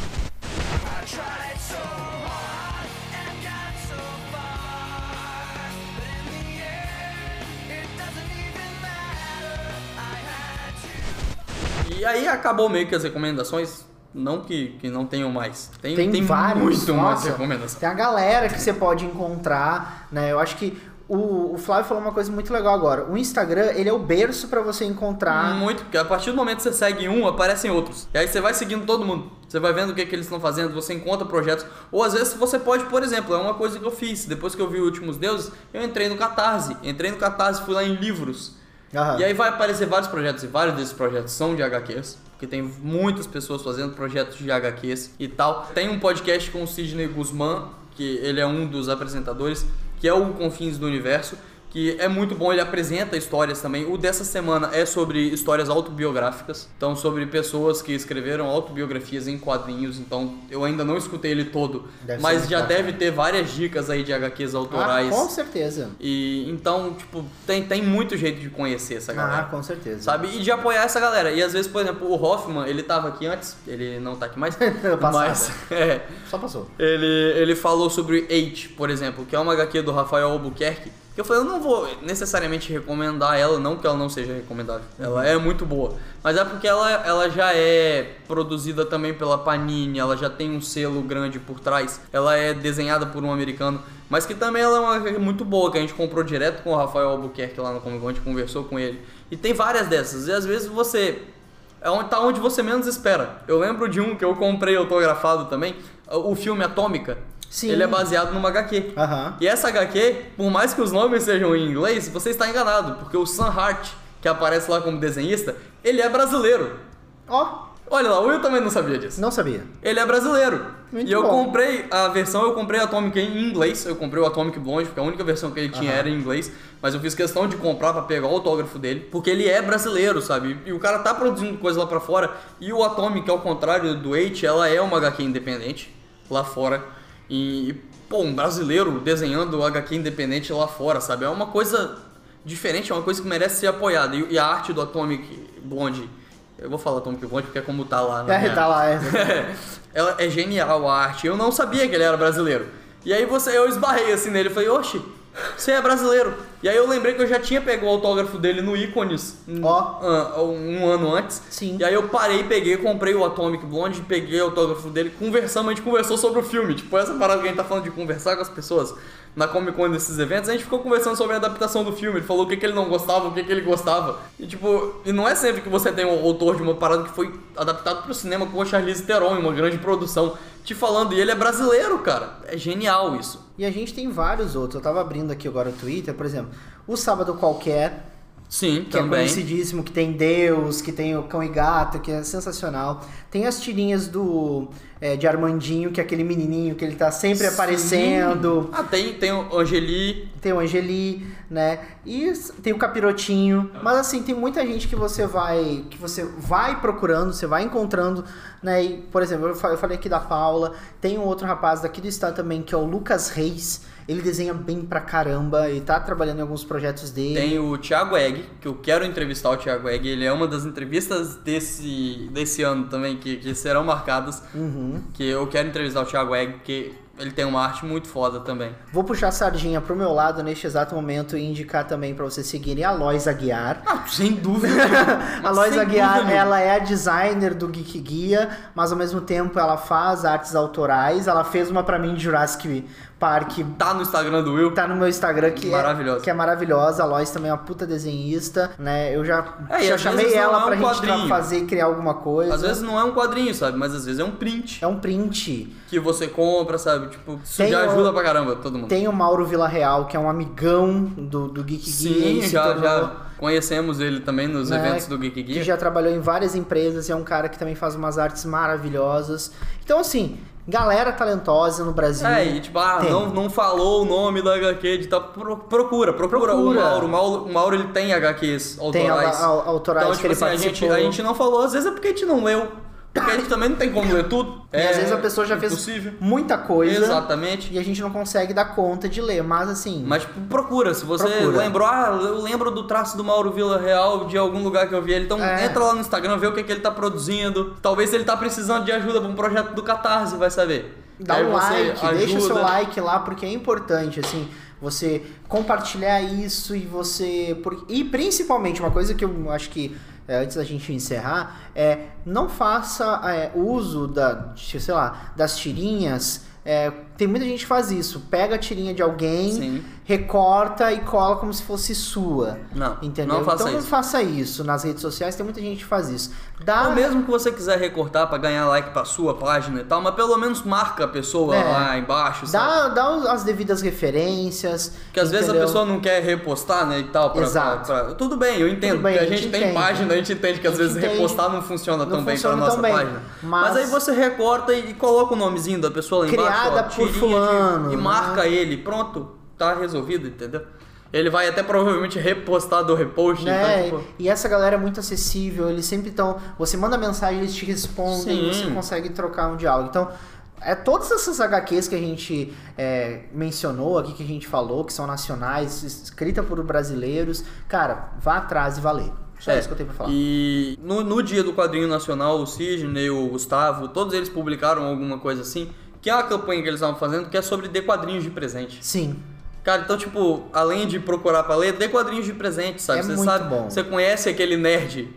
E aí acabou meio que as recomendações. Não que, que não tenham mais. Tem, Tem, vários. muito mais nossa. recomendação. Tem a galera que você pode encontrar, né? Eu acho que o, o Flávio falou uma coisa muito legal agora. O Instagram, ele é o berço pra você encontrar. Muito, porque a partir do momento que você segue um, aparecem outros. E aí você vai seguindo todo mundo. Você vai vendo o que, que eles estão fazendo, você encontra projetos. Ou às vezes você pode, por exemplo, é uma coisa que eu fiz. Depois que eu vi o Últimos Deuses, eu entrei no Catarse. Entrei no Catarse, fui lá em livros. Aham. E aí vai aparecer vários projetos, e vários desses projetos são de HQs. Porque tem muitas pessoas fazendo projetos de HQs e tal. Tem um podcast com o Sidney Guzman, que ele é um dos apresentadores, que é o Confins do Universo, que é muito bom, ele apresenta histórias também. O dessa semana é sobre histórias autobiográficas, então sobre pessoas que escreveram autobiografias em quadrinhos. Então eu ainda não escutei ele todo, Deve mas já bacana. deve ter várias dicas aí de HQs Ah, autorais. com certeza. E então, tipo, tem, tem muito jeito de conhecer essa galera. Ah, com certeza. Sabe? E de apoiar essa galera. E às vezes, por exemplo, o Hoffman, ele tava aqui antes, ele não tá aqui mais. Mas é, Só passou. ele, ele falou sobre Eight, por exemplo, que é uma HQ do Rafael Albuquerque. Eu falei, eu não vou necessariamente recomendar ela, não que ela não seja recomendável. Ela é muito boa. Mas é porque ela, ela já é produzida também pela Panini, ela já tem um selo grande por trás. Ela é desenhada por um americano. Mas que também ela é uma muito boa, que a gente comprou direto com o Rafael Albuquerque lá no Comic Con, a gente conversou com ele. E tem várias dessas. E às vezes você é onde tá onde você menos espera. Eu lembro de um que eu comprei autografado também, o filme Atômica. Sim. Ele é baseado numa HQ. Aham. E essa HQ, por mais que os nomes sejam em inglês, você está enganado, porque o Sam Hart, que aparece lá como desenhista, ele é brasileiro. Ó, Olha lá, o Will também não sabia disso. não sabia. Ele é brasileiro. Muito e eu bom. comprei a versão, eu comprei a Atomic em inglês. Eu comprei o Atomic Blonde, porque a única versão que ele tinha era em inglês. Mas eu fiz questão de comprar pra pegar o autógrafo dele, porque ele é brasileiro, sabe? E o cara tá produzindo coisa lá pra fora. E o Atomic, ao contrário do H, ela é uma HQ independente lá fora. E, pô, um brasileiro desenhando HQ independente lá fora, sabe? É uma coisa diferente, é uma coisa que merece ser apoiada. E, e a arte do Atomic Blonde. Eu vou falar Atomic Blonde porque é como tá lá na É, tá lá, é. ela é genial a arte. Eu não sabia que ele era brasileiro. E aí você, eu esbarrei assim nele e falei, oxe, você é brasileiro. E aí eu lembrei que eu já tinha pego o autógrafo dele no Icones um, Ó. ah, um ano antes. Sim. E aí eu parei, peguei, comprei o Atomic Blonde, peguei o autógrafo dele, conversamos, a gente conversou sobre o filme. Tipo, essa parada que a gente tá falando de conversar com as pessoas na Comic Con desses eventos, a gente ficou conversando sobre a adaptação do filme. Ele falou o que, que ele não gostava, o que, que ele gostava. E tipo, e não é sempre que você tem um autor de uma parada que foi adaptado pro cinema com a Charlize Theron, em uma grande produção, te falando. E ele é brasileiro, cara. É genial isso. E a gente tem vários outros. Eu tava abrindo aqui agora o Twitter, por exemplo, o Sábado Qualquer, Sim, que é também. conhecidíssimo, que tem Deus, que tem o Cão e Gato, que é sensacional. Tem as tirinhas do é, de Armandinho, que é aquele menininho que ele tá sempre aparecendo. Ah, tem, tem o Angeli. Tem o Angeli, né? E tem o Capirotinho. Mas assim, tem muita gente que você vai que você vai procurando, você vai encontrando, né? E, por exemplo, eu falei aqui da Paula, tem um outro rapaz daqui do estado também que é o Lucas Reis. Ele desenha bem pra caramba e tá trabalhando em alguns projetos dele. Tem o Thiago Egg, que eu quero entrevistar o Thiago Egg. Ele é uma das entrevistas desse, desse ano também, que, que serão marcadas. Uhum. Que eu quero entrevistar o Thiago Egg, porque ele tem uma arte muito foda também. Vou puxar a sardinha pro meu lado neste exato momento e indicar também pra vocês seguirem a Lois Aguiar. Ah, sem dúvida. A Lois Aguiar, ela é a designer do Geek Guia, mas ao mesmo tempo ela faz artes autorais. Ela fez uma pra mim de Jurassic Park, Tá no Instagram do Will. tá no meu Instagram que Maravilhosa. é, que é maravilhosa. A Lois também é uma puta desenhista, né? Eu já, É, já chamei ela é um pra gente quadrinho. fazer e criar alguma coisa. Às vezes não é um quadrinho, sabe? Mas às vezes é um print é um print. que você compra, sabe? Tipo, isso Tem já o- ajuda pra caramba todo mundo. Tem o Mauro Villarreal, que é um amigão do, do Geek. Sim, se já, já conhecemos ele também nos né, eventos do Geek Que Gear. já trabalhou em várias empresas e é um cara que também faz umas artes maravilhosas. Então, assim, galera talentosa no Brasil. É, e tipo, ah, Tem. não, não falou o nome da HQ de tal. Pro- procura, procura, o Procura. Mauro. O Mauro, o Mauro ele tem HQs Tem autorais. a- a- autorais então, que tipo ele assim, a gente, participou. a gente não falou, às vezes é porque a gente não leu. Porque a gente também não tem como ler tudo. E é às vezes a pessoa já fez impossível. muita coisa Exatamente. e a gente não consegue dar conta de ler. Mas assim, Mas procura, se você Procura. lembrou, ah, eu lembro do traço do Mauro Vila Real de algum lugar que eu vi ele. Então É. entra lá no Instagram, vê o que, que ele tá produzindo. Talvez ele tá precisando de ajuda pra um projeto do Catarse, vai saber. dá Aí um like, deixa o seu ajuda. like lá porque é importante, assim, você compartilhar isso e você. E principalmente, uma coisa que eu acho que. É, antes da gente encerrar, é não faça é, uso da, sei lá, das tirinhas é, tem muita gente que faz isso. Pega a tirinha de alguém, Sim. Recorta e cola como se fosse sua. Não, Entendeu? não faça então não isso. faça isso. Nas redes sociais tem muita gente que faz isso. Dá Ou mesmo que você quiser recortar pra ganhar like pra sua página e tal, mas pelo menos marca a pessoa É. lá embaixo, sabe? Dá, dá as devidas referências. Porque às vezes a entendeu? pessoa não quer repostar, né, e tal. Pra, Exato. pra- pra- Tudo bem, eu entendo. Bem, porque a a gente, gente tem entende. página, a gente entende que às vezes entende. repostar não funciona Não tão bem pra nossa bem, página. mas- aí você recorta e, e coloca o nomezinho da pessoa lá embaixo. Criada por de- fulano, E né? marca ele. Pronto, tá resolvido, entendeu? Ele vai até provavelmente repostar do repost. né? Então, tipo, E essa galera é muito acessível, eles sempre estão. Você manda mensagem, eles te respondem, Sim. você consegue trocar um diálogo. Então, é todas essas HQs que a gente é, mencionou aqui, que a gente falou, que são nacionais, escrita por brasileiros, cara, vá atrás e valer. Só É, isso que eu tenho pra falar. E no, no dia do quadrinho nacional, o Sidney, o Gustavo, todos eles publicaram alguma coisa assim, que é uma campanha que eles estavam fazendo, que é sobre dê quadrinhos de presente. Sim. Cara, então, tipo, além de procurar pra ler, dê quadrinhos de presente, sabe? É você muito sabe, bom. Uhum. você conhece aquele nerd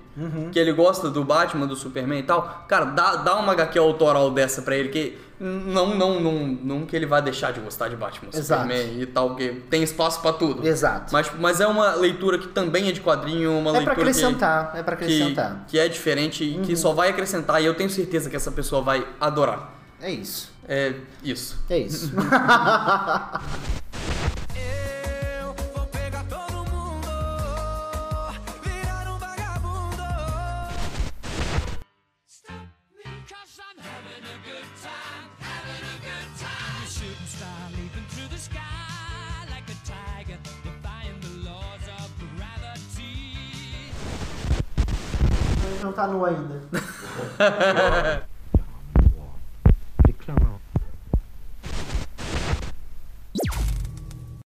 que ele gosta do Batman, do Superman e tal. Cara, dá, dá uma HQ autoral dessa pra ele, que não, não, não, não que ele vai deixar de gostar de Batman, Exato. Superman e tal, porque tem espaço pra tudo. Exato. Mas, mas é uma leitura que também é de quadrinho, uma É pra leitura que- acrescentar, é pra que, acrescentar. Uhum. que é diferente e que só vai acrescentar e eu tenho certeza que essa pessoa vai adorar. É isso. É isso. É isso. Não tá nu ainda.